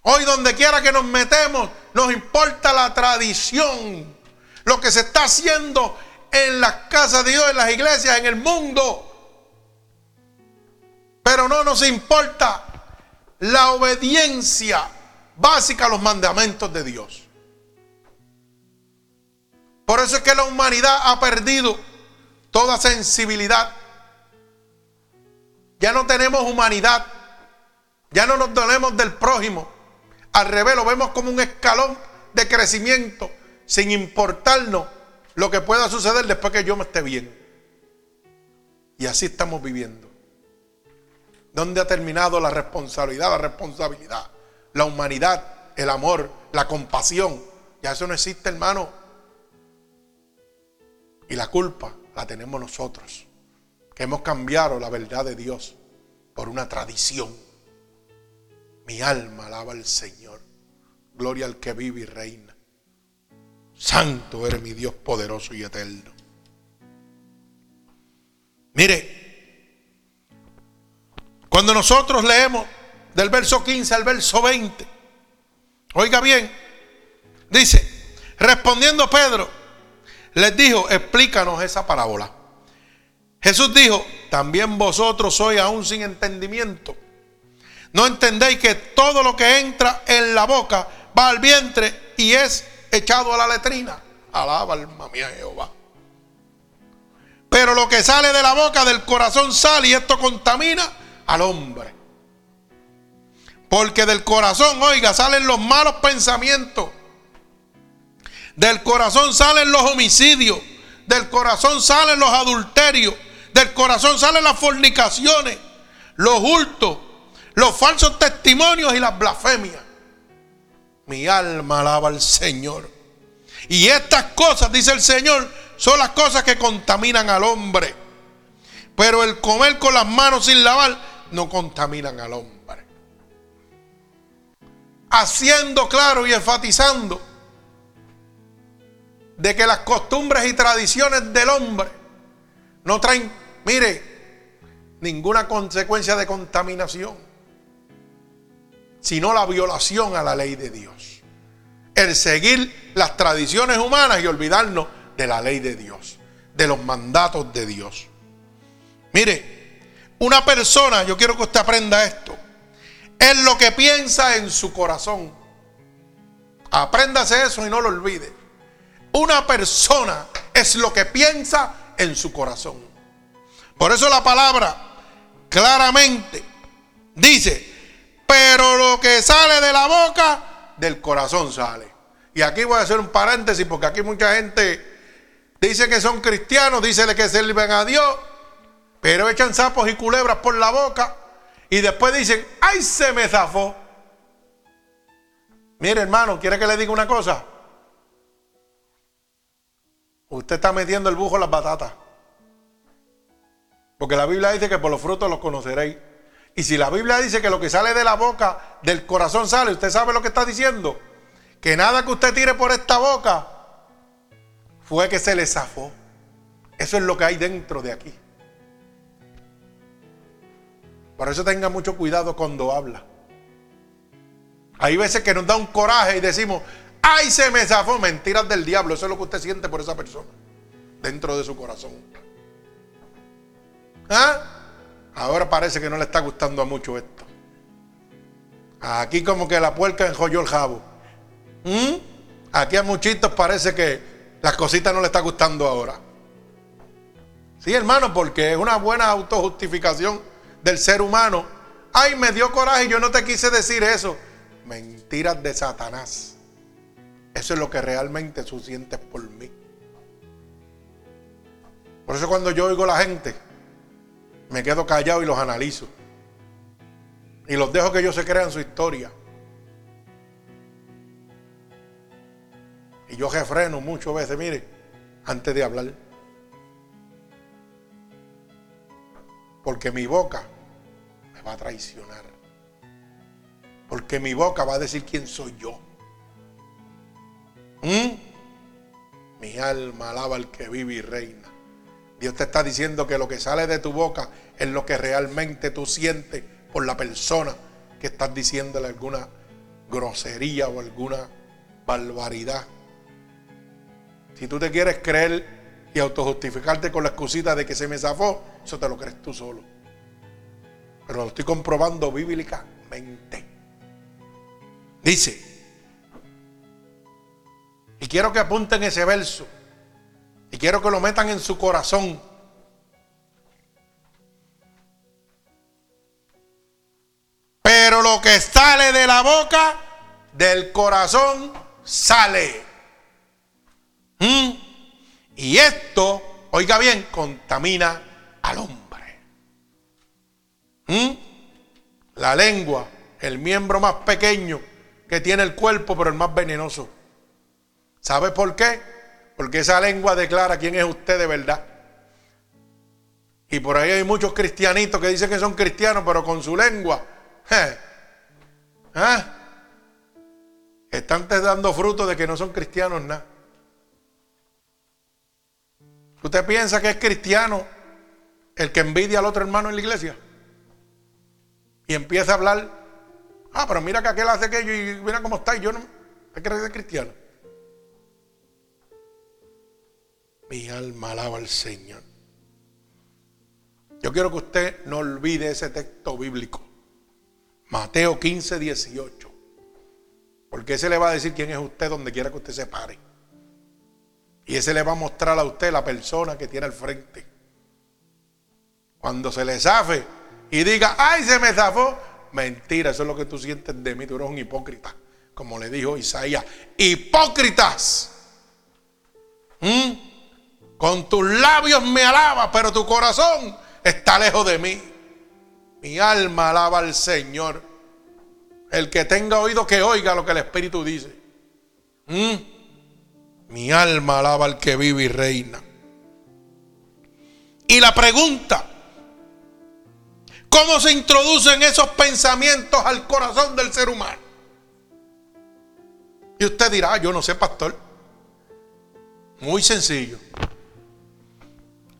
Speaker 2: Hoy donde quiera que nos metemos, nos importa la tradición. Lo que se está haciendo en las casas de Dios, en las iglesias, en el mundo. Pero no nos importa la obediencia básica a los mandamientos de Dios. Por eso es que la humanidad ha perdido toda sensibilidad ya no tenemos humanidad. Ya no nos dolemos del prójimo. Al revés, lo vemos como un escalón de crecimiento sin importarnos lo que pueda suceder después que yo me esté bien. Y así estamos viviendo. ¿Dónde ha terminado la responsabilidad? La responsabilidad, la humanidad, el amor, la compasión. Ya eso no existe, hermano. Y la culpa la tenemos nosotros que hemos cambiado la verdad de Dios por una tradición. Mi alma alaba al Señor. Gloria al que vive y reina. Santo eres mi Dios poderoso y eterno. Mire, cuando nosotros leemos del verso 15 al verso 20, oiga bien, dice, respondiendo Pedro, les dijo, explícanos esa parábola. Jesús dijo, también vosotros sois aún sin entendimiento. No entendéis que todo lo que entra en la boca va al vientre y es echado a la letrina. Alaba alma mía Jehová. Pero lo que sale de la boca del corazón sale y esto contamina al hombre. Porque del corazón, oiga, salen los malos pensamientos. Del corazón salen los homicidios. Del corazón salen los adulterios del corazón salen las fornicaciones, los hurtos, los falsos testimonios y las blasfemias. Mi alma alaba al Señor. Y estas cosas, dice el Señor, son las cosas que contaminan al hombre. Pero el comer con las manos sin lavar no contaminan al hombre. Haciendo claro y enfatizando de que las costumbres y tradiciones del hombre no traen Mire, ninguna consecuencia de contaminación, sino la violación a la ley de Dios. El seguir las tradiciones humanas y olvidarnos de la ley de Dios, de los mandatos de Dios. Mire, una persona, yo quiero que usted aprenda esto, es lo que piensa en su corazón. Apréndase eso y no lo olvide. Una persona es lo que piensa en su corazón. Por eso la palabra claramente dice, pero lo que sale de la boca, del corazón sale. Y aquí voy a hacer un paréntesis porque aquí mucha gente dice que son cristianos, dice que sirven a Dios, pero echan sapos y culebras por la boca y después dicen, ay, se me zafó. Mire hermano, ¿quiere que le diga una cosa? Usted está metiendo el bujo en las batatas. Porque la Biblia dice que por los frutos los conoceréis. Y si la Biblia dice que lo que sale de la boca, del corazón sale, ¿usted sabe lo que está diciendo? Que nada que usted tire por esta boca fue que se le zafó. Eso es lo que hay dentro de aquí. Por eso tenga mucho cuidado cuando habla. Hay veces que nos da un coraje y decimos, ay, se me zafó. Mentiras del diablo. Eso es lo que usted siente por esa persona. Dentro de su corazón. ¿Ah? Ahora parece que no le está gustando a mucho esto. Aquí como que la puerca enjolló el jabo. ¿Mm? Aquí a muchitos parece que las cositas no le está gustando ahora. Sí, hermano, porque es una buena autojustificación del ser humano. Ay, me dio coraje, yo no te quise decir eso. Mentiras de Satanás. Eso es lo que realmente tú sientes por mí.
Speaker 1: Por eso cuando yo oigo a la gente, me quedo callado y los analizo. Y los dejo que ellos se crean su historia. Y yo refreno muchas veces, mire, antes de hablar. Porque mi boca me va a traicionar. Porque mi boca va a decir quién soy yo. ¿Mm? Mi alma alaba al que vive y reina. Dios te está diciendo que lo que sale de tu boca es lo que realmente tú sientes por la persona que estás diciéndole alguna grosería o alguna barbaridad. Si tú te quieres creer y autojustificarte con la excusita de que se me zafó, eso te lo crees tú solo. Pero lo estoy comprobando bíblicamente. Dice, y quiero que apunten ese verso, y quiero que lo metan en su corazón. Pero lo que sale de la boca, del corazón, sale. ¿Mm? Y esto, oiga bien, contamina al hombre. ¿Mm? La lengua, el miembro más pequeño que tiene el cuerpo, pero el más venenoso. ¿Sabe por qué? Porque esa lengua declara quién es usted de verdad. Y por ahí hay muchos cristianitos que dicen que son cristianos, pero con su lengua ¿Ah? Están dando fruto de que no son cristianos nada. ¿Usted piensa que es cristiano el que envidia al otro hermano en la iglesia? Y empieza a hablar, ah, pero mira que aquel hace aquello y mira cómo está y yo no... ¿Usted que es cristiano? Mi alma alaba al Señor. Yo quiero que usted no olvide ese texto bíblico. Mateo 15, 18. Porque ese le va a decir quién es usted donde quiera que usted se pare. Y ese le va a mostrar a usted la persona que tiene al frente. Cuando se le zafe y diga, ay, se me zafó. Mentira, eso es lo que tú sientes de mí. Tú eres un hipócrita. Como le dijo Isaías. Hipócritas. ¿Mm? Con tus labios me alaba, pero tu corazón está lejos de mí. Mi alma alaba al Señor. El que tenga oído que oiga lo que el Espíritu dice. ¿Mm? Mi alma alaba al que vive y reina. Y la pregunta, ¿cómo se introducen esos pensamientos al corazón del ser humano? Y usted dirá, yo no sé, pastor. Muy sencillo.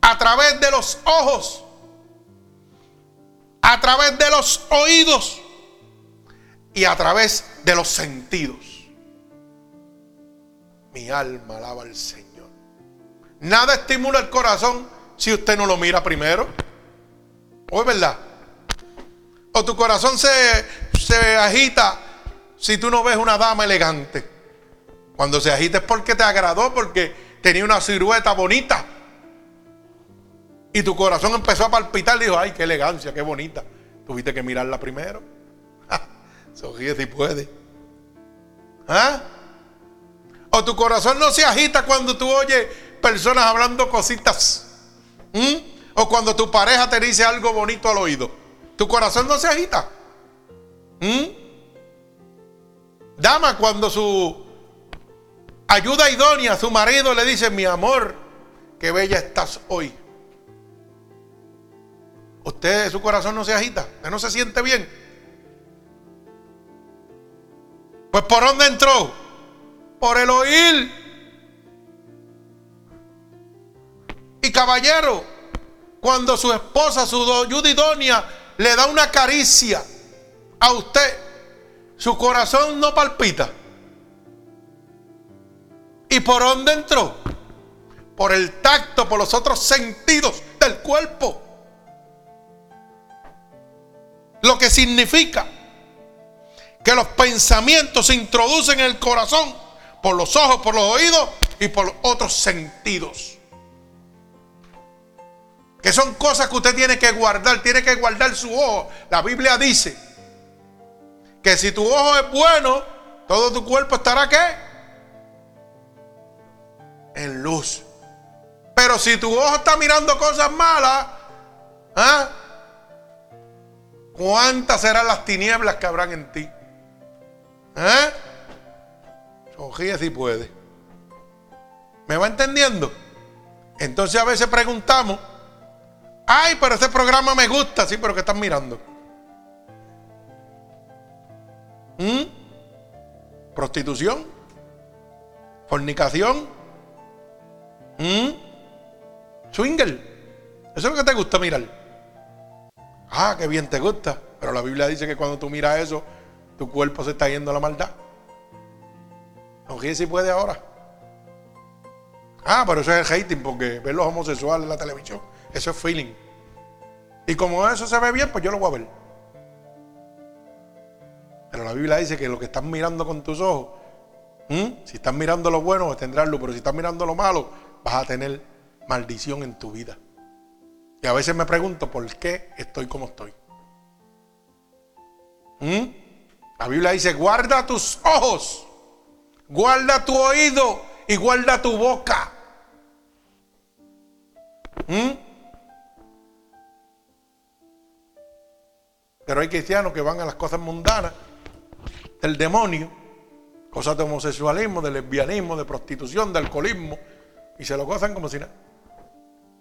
Speaker 1: A través de los ojos a través de los oídos y a través de los sentidos. Mi alma alaba al Señor. Nada estimula el corazón si usted no lo mira primero. ¿O es verdad? O tu corazón se, se agita si tú no ves una dama elegante. Cuando se agita es porque te agradó, porque tenía una silueta bonita. Y tu corazón empezó a palpitar y dijo, ay, qué elegancia, qué bonita. Tuviste que mirarla primero. Sonríe si puede. ¿Ah? O tu corazón no se agita cuando tú oyes personas hablando cositas. O cuando tu pareja te dice algo bonito al oído. Tu corazón no se agita. ¿Mm? Dama, cuando su ayuda idónea, su marido le dice, mi amor, qué bella estás hoy. Usted, su corazón no se agita, usted no se siente bien. Pues ¿por dónde entró? Por el oír. Y caballero, cuando su esposa, su ayuda le da una caricia a usted, su corazón no palpita. ¿Y por dónde entró? Por el tacto, por los otros sentidos del cuerpo. Lo que significa que los pensamientos se introducen en el corazón por los ojos, por los oídos y por otros sentidos. Que son cosas que usted tiene que guardar, tiene que guardar su ojo. La Biblia dice que si tu ojo es bueno, todo tu cuerpo estará qué? En luz.
Speaker 2: Pero si tu ojo está mirando cosas malas, ¿ah? ¿Cuántas serán las tinieblas que habrán en ti? ¿Eh? Sonríe si puede. ¿Me va entendiendo? Entonces a veces preguntamos, ay, pero ese programa me gusta, sí, pero ¿qué están mirando? ¿Mm? ¿Prostitución? ¿Fornicación? ¿Mm? ¿Swinger? ¿Eso es lo que te gusta mirar? Ah, qué bien te gusta. Pero la Biblia dice que cuando tú miras eso, tu cuerpo se está yendo a la maldad. No si puede ahora. Ah, pero eso es el hating porque ver los homosexuales en la televisión, eso es feeling. Y como eso se ve bien, pues yo lo voy a ver. Pero la Biblia dice que lo que estás mirando con tus ojos, si estás mirando lo bueno, tendrás luz, pero si estás mirando lo malo, vas a tener maldición en tu vida. Y a veces me pregunto por qué estoy como estoy. La Biblia dice, guarda tus ojos, guarda tu oído y guarda tu boca. ¿Mm? Pero hay cristianos que van a las cosas mundanas del demonio, cosas de homosexualismo, de lesbianismo, de prostitución, de alcoholismo, y se lo gozan como si nada.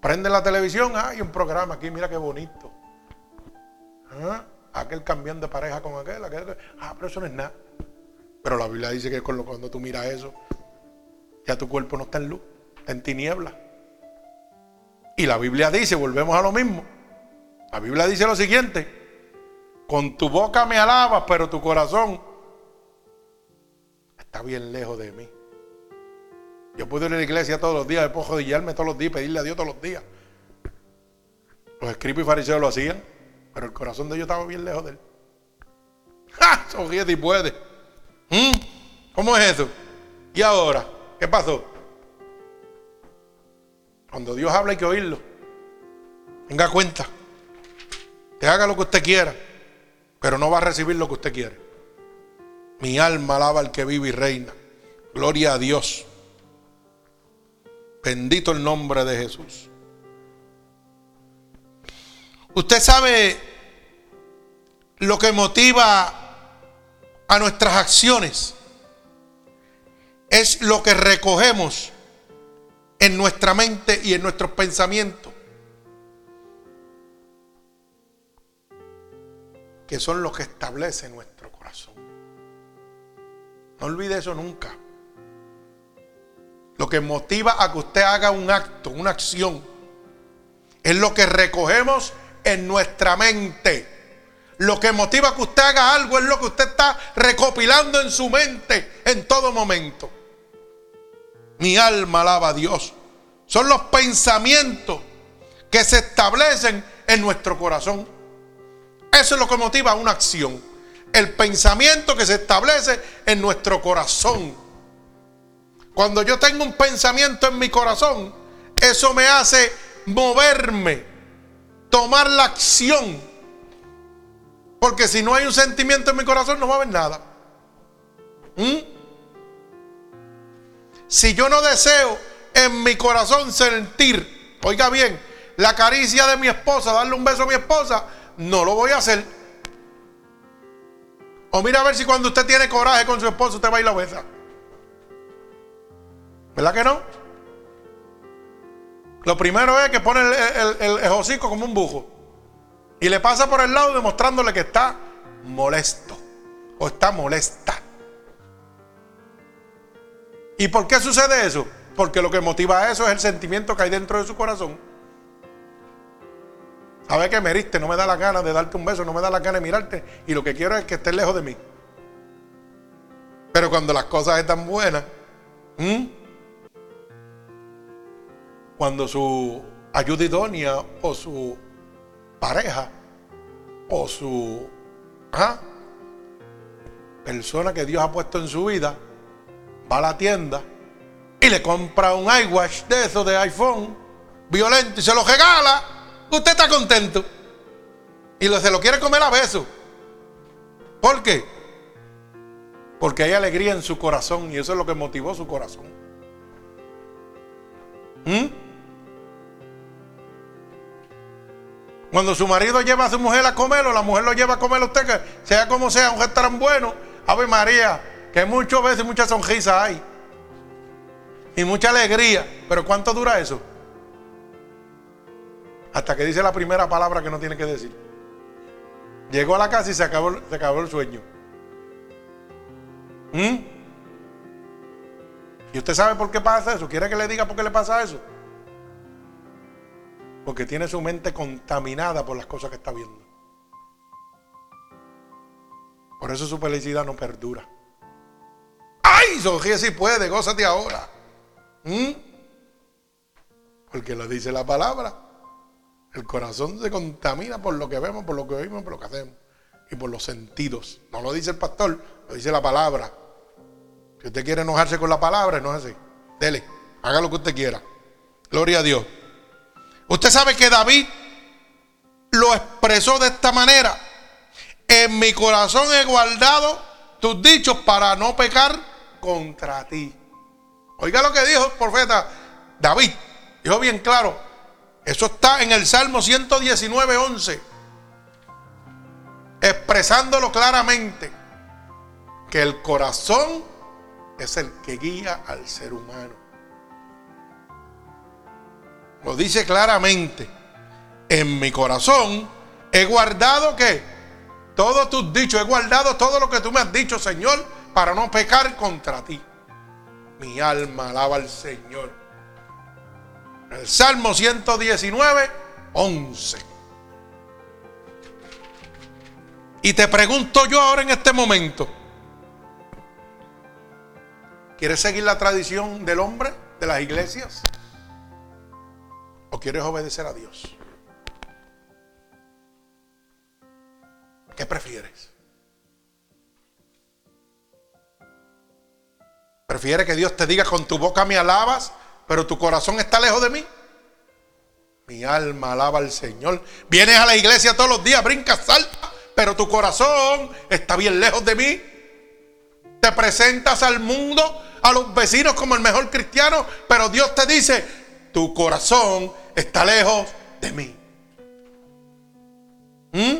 Speaker 2: Prende la televisión, hay un programa aquí, mira qué bonito. ¿Ah? Aquel cambiando de pareja con aquel, aquel, ah, pero eso no es nada. Pero la Biblia dice que cuando tú miras eso, ya tu cuerpo no está en luz, está en tiniebla. Y la Biblia dice, volvemos a lo mismo. La Biblia dice lo siguiente: con tu boca me alabas, pero tu corazón está bien lejos de mí. Yo puedo ir a la iglesia todos los días, puedo jodillarme todos los días, pedirle a Dios todos los días. Los escribas y fariseos lo hacían, pero el corazón de ellos estaba bien lejos de él. (laughs) ¡Ja! Sonríe y puede. ¿Mm? ¿Cómo es eso? ¿Y ahora? ¿Qué pasó? Cuando Dios habla hay que oírlo. Tenga cuenta. Que haga lo que usted quiera, pero no va a recibir lo que usted quiere. Mi alma alaba al que vive y reina. Gloria a Dios. Bendito el nombre de Jesús. Usted sabe lo que motiva a nuestras acciones. Es lo que recogemos en nuestra mente y en nuestros pensamientos. Que son los que establece nuestro corazón. No olvide eso nunca. Lo que motiva a que usted haga un acto, una acción, es lo que recogemos en nuestra mente. Lo que motiva a que usted haga algo es lo que usted está recopilando en su mente en todo momento. Mi alma alaba a Dios. Son los pensamientos que se establecen en nuestro corazón. Eso es lo que motiva una acción. El pensamiento que se establece en nuestro corazón. Cuando yo tengo un pensamiento en mi corazón, eso me hace moverme, tomar la acción. Porque si no hay un sentimiento en mi corazón, no va a haber nada. ¿Mm? Si yo no deseo en mi corazón sentir, oiga bien, la caricia de mi esposa, darle un beso a mi esposa, no lo voy a hacer. O mira a ver si cuando usted tiene coraje con su esposo, usted va y la besa. ¿Verdad que no? Lo primero es que pone el, el, hocico como un bujo. Y le pasa por el lado demostrándole que está molesto. O está molesta. ¿Y por qué sucede eso? Porque lo que motiva eso es el sentimiento que hay dentro de su corazón. ¿Sabe que me heriste? No me da la gana de darte un beso, no me da la gana de mirarte. Y lo que quiero es que estés lejos de mí. Pero cuando las cosas están buenas, cuando su ayuda idónea o su pareja o su persona que Dios ha puesto en su vida va a la tienda y le compra un iWatch de eso de iPhone violento y se lo regala, usted está contento. Y se lo quiere comer a besos. ¿Por qué? Porque hay alegría en su corazón y eso es lo que motivó su corazón. ¿Mm? Cuando su marido lleva a su mujer a comer o la mujer lo lleva a comer a usted, que sea como sea, un restaurante bueno, Ave María, que muchas veces muchas sonrisas hay. Y mucha alegría. Pero ¿cuánto dura eso? Hasta que dice la primera palabra que no tiene que decir. Llegó a la casa y se acabó, se acabó el sueño. ¿Mm? ¿Y usted sabe por qué pasa eso? ¿Quiere que le diga por qué le pasa eso? Porque tiene su mente contaminada por las cosas que está viendo. Por eso su felicidad no perdura. ¡Ay! Sonríe si puede, gózate ahora. ¿Mm? Porque lo dice la palabra. El corazón se contamina por lo que vemos, por lo que oímos, por lo que hacemos. Y por los sentidos. No lo dice el pastor, lo dice la palabra. Si usted quiere enojarse con la palabra, así. Dele, haga lo que usted quiera. Gloria a Dios. Usted sabe que David lo expresó de esta manera. En mi corazón he guardado tus dichos para no pecar contra ti. Oiga lo que dijo el profeta David. Dijo bien claro. Eso está en el Salmo 119, 11. Expresándolo claramente. Que el corazón es el que guía al ser humano. Lo dice claramente. En mi corazón he guardado que todos tus dichos, he guardado todo lo que tú me has dicho, Señor, para no pecar contra ti. Mi alma alaba al Señor. El Salmo 119, 11. Y te pregunto yo ahora en este momento, ¿quieres seguir la tradición del hombre, de las iglesias? ¿O quieres obedecer a Dios? ¿Qué prefieres? ¿Prefieres que Dios te diga con tu boca me alabas, pero tu corazón está lejos de mí? Mi alma alaba al Señor. Vienes a la iglesia todos los días, brincas, salta, pero tu corazón está bien lejos de mí. Te presentas al mundo, a los vecinos como el mejor cristiano, pero Dios te dice, tu corazón está lejos de mí. ¿Mm?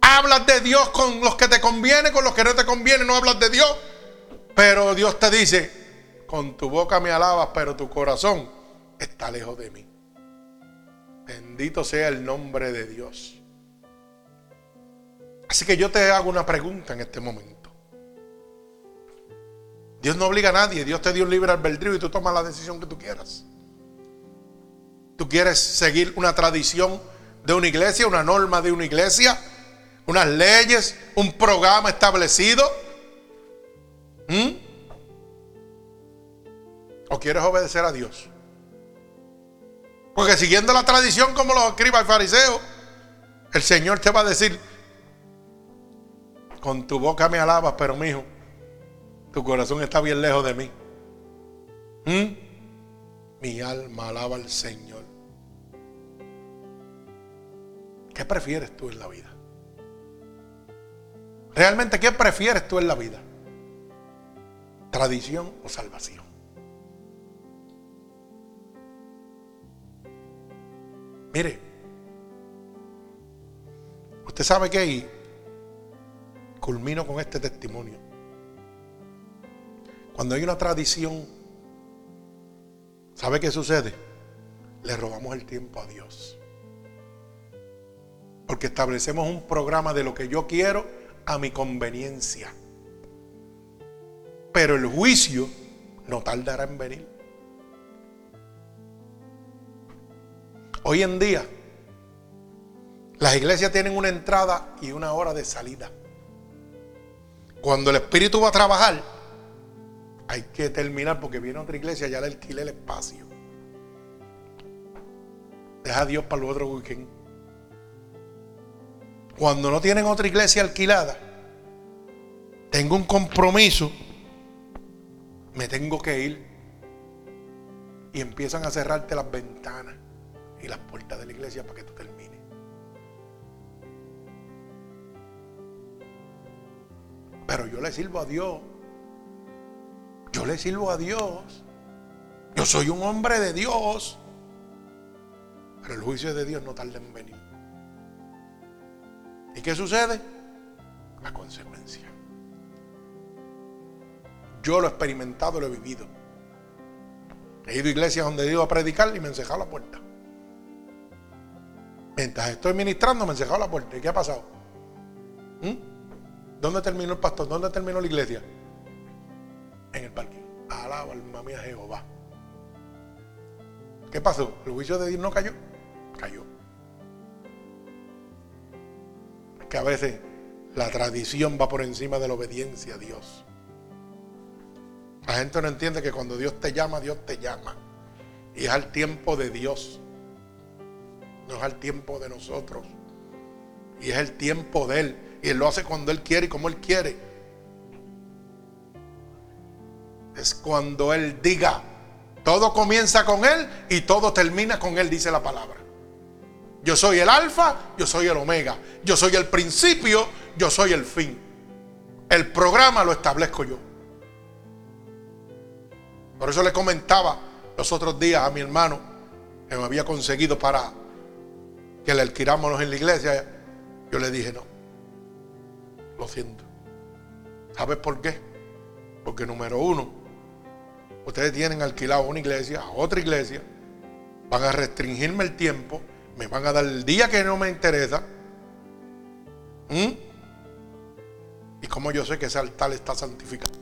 Speaker 2: Hablas de Dios con los que te conviene, con los que no te conviene, no hablas de Dios. Pero Dios te dice, con tu boca me alabas, pero tu corazón está lejos de mí. Bendito sea el nombre de Dios. Así que yo te hago una pregunta en este momento. Dios no obliga a nadie, Dios te dio un libre albedrío y tú tomas la decisión que tú quieras. Tú quieres seguir una tradición de una iglesia, una norma de una iglesia, unas leyes, un programa establecido. ¿O quieres obedecer a Dios? Porque siguiendo la tradición como lo escriba el fariseo, el Señor te va a decir, con tu boca me alabas, pero mi hijo, tu corazón está bien lejos de mí. Mi alma alaba al Señor. ¿Qué prefieres tú en la vida? Realmente, ¿qué prefieres tú en la vida? ¿Tradición o salvación? Mire, usted sabe que y culmino con este testimonio. Cuando hay una tradición, ¿sabe qué sucede? Le robamos el tiempo a Dios. Porque establecemos un programa de lo que yo quiero a mi conveniencia. Pero el juicio no tardará en venir. Hoy en día, las iglesias tienen una entrada y una hora de salida. Cuando el Espíritu va a trabajar, hay que terminar porque viene otra iglesia, ya le alquilé el espacio. Deja a Dios para el otro weekend. Cuando no tienen otra iglesia alquilada, tengo un compromiso, me tengo que ir. Y empiezan a cerrarte las ventanas y las puertas de la iglesia para que tú termines. Pero yo le sirvo a Dios. Yo le sirvo a Dios. Yo soy un hombre de Dios. Pero el juicio de Dios no tarda en venir.
Speaker 1: Qué sucede? La consecuencia. Yo lo he experimentado, lo he vivido. He ido a iglesias donde he ido a predicar y me he encejado la puerta. Mientras estoy ministrando, me he encejado la puerta. ¿Y qué ha pasado? ¿Mm? ¿Dónde terminó el pastor? ¿Dónde terminó la iglesia? En el parque. Alaba alma mía Jehová. ¿Qué pasó? ¿El juicio de Dios no cayó? Cayó. Que a veces la tradición va por encima de la obediencia a Dios. La gente no entiende que cuando Dios te llama, Dios te llama. Y es al tiempo de Dios. No es al tiempo de nosotros. Y es el tiempo de Él. Y Él lo hace cuando Él quiere y como Él quiere. Es cuando Él diga. Todo comienza con Él y todo termina con Él, dice la palabra. Yo soy el alfa, yo soy el omega. Yo soy el principio, yo soy el fin. El programa lo establezco yo. Por eso le comentaba los otros días a mi hermano que me había conseguido para que le alquilámonos en la iglesia. Yo le dije, no, lo siento. ¿Sabes por qué? Porque número uno, ustedes tienen alquilado una iglesia a otra iglesia, van a restringirme el tiempo, me van a dar el día que no me interesa. ¿Mm? ¿Y como yo sé que ese altar está santificado?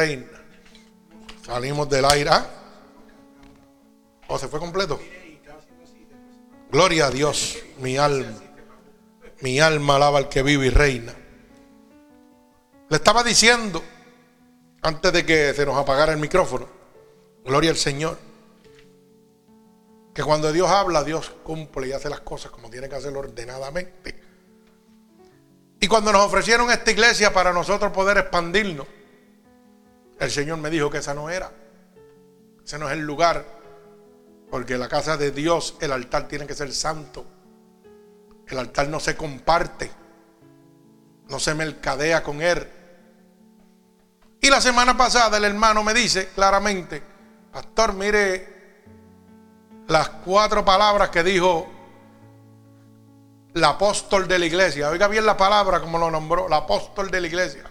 Speaker 1: Reina. Salimos del aire. ¿ah? ¿O se fue completo? Gloria a Dios, mi alma. Mi alma alaba al que vive y reina. Le estaba diciendo, antes de que se nos apagara el micrófono, gloria al Señor, que cuando Dios habla, Dios cumple y hace las cosas como tiene que hacerlo ordenadamente. Y cuando nos ofrecieron esta iglesia para nosotros poder expandirnos, el Señor me dijo que esa no era. Ese no es el lugar. Porque la casa de Dios, el altar tiene que ser santo. El altar no se comparte. No se mercadea con él. Y la semana pasada el hermano me dice claramente, pastor, mire las cuatro palabras que dijo el apóstol de la iglesia. Oiga bien la palabra como lo nombró, el apóstol de la iglesia.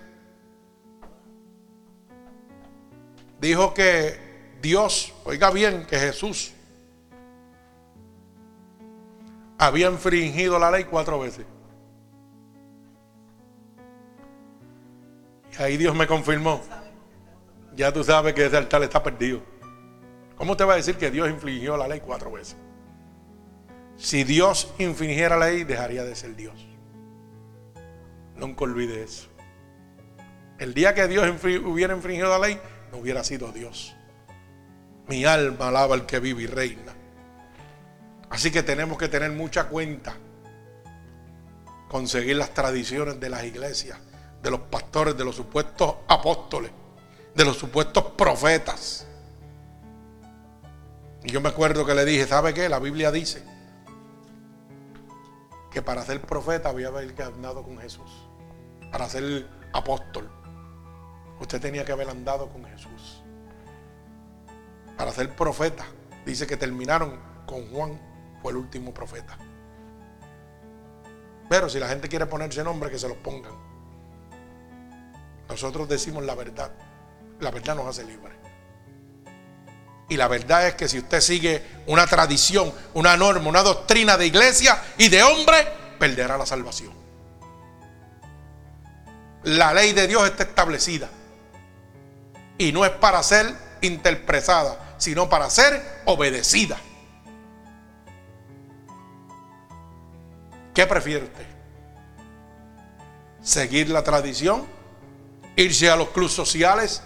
Speaker 1: Dijo que Dios, oiga bien, que Jesús había infringido la ley cuatro veces. Y ahí Dios me confirmó. Ya tú sabes que ese altar está perdido. ¿Cómo te va a decir que Dios infringió la ley cuatro veces? Si Dios infringiera la ley, dejaría de ser Dios. Nunca olvide eso. El día que Dios hubiera infringido la ley, no hubiera sido Dios. Mi alma alaba al que vive y reina. Así que tenemos que tener mucha cuenta. Conseguir las tradiciones de las iglesias, de los pastores, de los supuestos apóstoles, de los supuestos profetas. Y yo me acuerdo que le dije, ¿sabe qué? La Biblia dice que para ser profeta había que haber andado con Jesús. Para ser apóstol. Usted tenía que haber andado con Jesús. Para ser profeta, dice que terminaron con Juan, fue el último profeta. Pero si la gente quiere ponerse nombre, que se los pongan. Nosotros decimos la verdad. La verdad nos hace libres. Y la verdad es que si usted sigue una tradición, una norma, una doctrina de iglesia y de hombre, perderá la salvación. La ley de Dios está establecida. Y no es para ser interpretada, sino para ser obedecida. ¿Qué prefiere usted? ¿Seguir la tradición irse a los clubes sociales,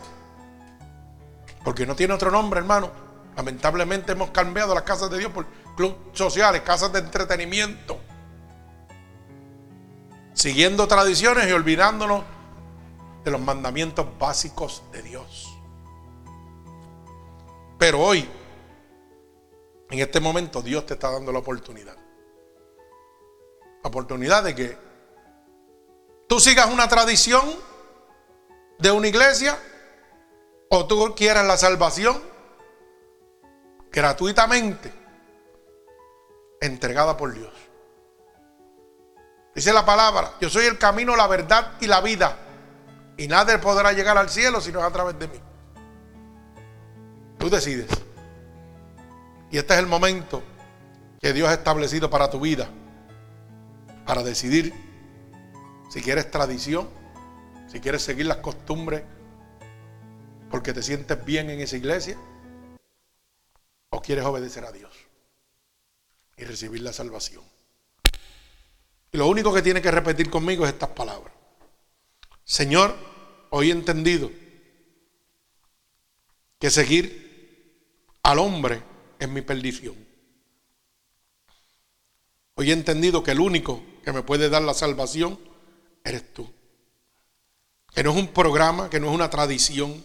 Speaker 1: porque no tiene otro nombre, hermano. Lamentablemente hemos cambiado las casas de Dios por clubes sociales, casas de entretenimiento, siguiendo tradiciones y olvidándonos de los mandamientos básicos de Dios. Pero hoy, en este momento, Dios te está dando la oportunidad. La oportunidad de que tú sigas una tradición de una iglesia o tú quieras la salvación gratuitamente entregada por Dios. Dice la palabra, yo soy el camino, la verdad y la vida. Y nadie podrá llegar al cielo si no es a través de mí. Tú decides. Y este es el momento que Dios ha establecido para tu vida. Para decidir si quieres tradición, si quieres seguir las costumbres porque te sientes bien en esa iglesia, o quieres obedecer a Dios y recibir la salvación. Y lo único que tiene que repetir conmigo es estas palabras. Señor, hoy he entendido que seguir al hombre es mi perdición. Hoy he entendido que el único que me puede dar la salvación eres tú. Que no es un programa, que no es una tradición,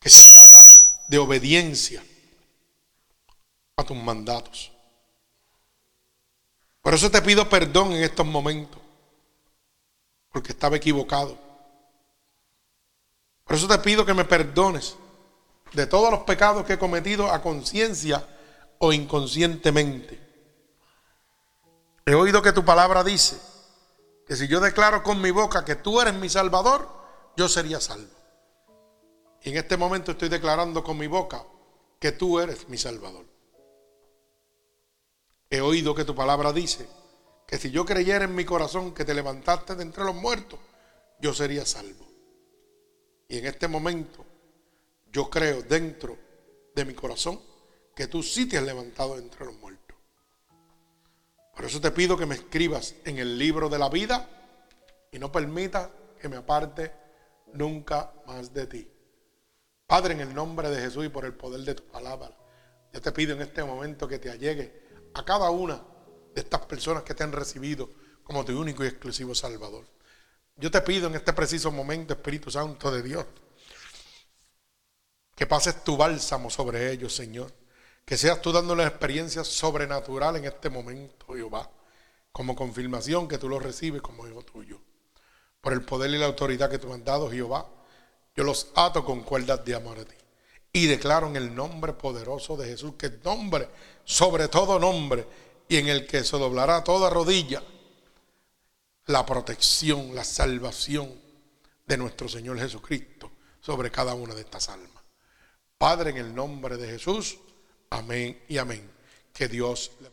Speaker 1: que se trata de obediencia a tus mandatos. Por eso te pido perdón en estos momentos porque estaba equivocado. Por eso te pido que me perdones de todos los pecados que he cometido a conciencia o inconscientemente. He oído que tu palabra dice que si yo declaro con mi boca que tú eres mi salvador, yo sería salvo. Y en este momento estoy declarando con mi boca que tú eres mi salvador. He oído que tu palabra dice que si yo creyera en mi corazón que te levantaste de entre los muertos, yo sería salvo. Y en este momento yo creo dentro de mi corazón que tú sí te has levantado de entre los muertos. Por eso te pido que me escribas en el libro de la vida y no permita que me aparte nunca más de ti. Padre, en el nombre de Jesús y por el poder de tu palabra, yo te pido en este momento que te allegue a cada una de estas personas que te han recibido como tu único y exclusivo Salvador. Yo te pido en este preciso momento, Espíritu Santo de Dios, que pases tu bálsamo sobre ellos, Señor. Que seas tú dándoles experiencia sobrenatural en este momento, Jehová, como confirmación que tú lo recibes como hijo tuyo. Por el poder y la autoridad que tú me has dado, Jehová, yo los ato con cuerdas de amor a ti. Y declaro en el nombre poderoso de Jesús, que nombre, sobre todo nombre, y en el que se doblará toda rodilla la protección, la salvación de nuestro Señor Jesucristo sobre cada una de estas almas. Padre, en el nombre de Jesús, amén y amén. Que Dios le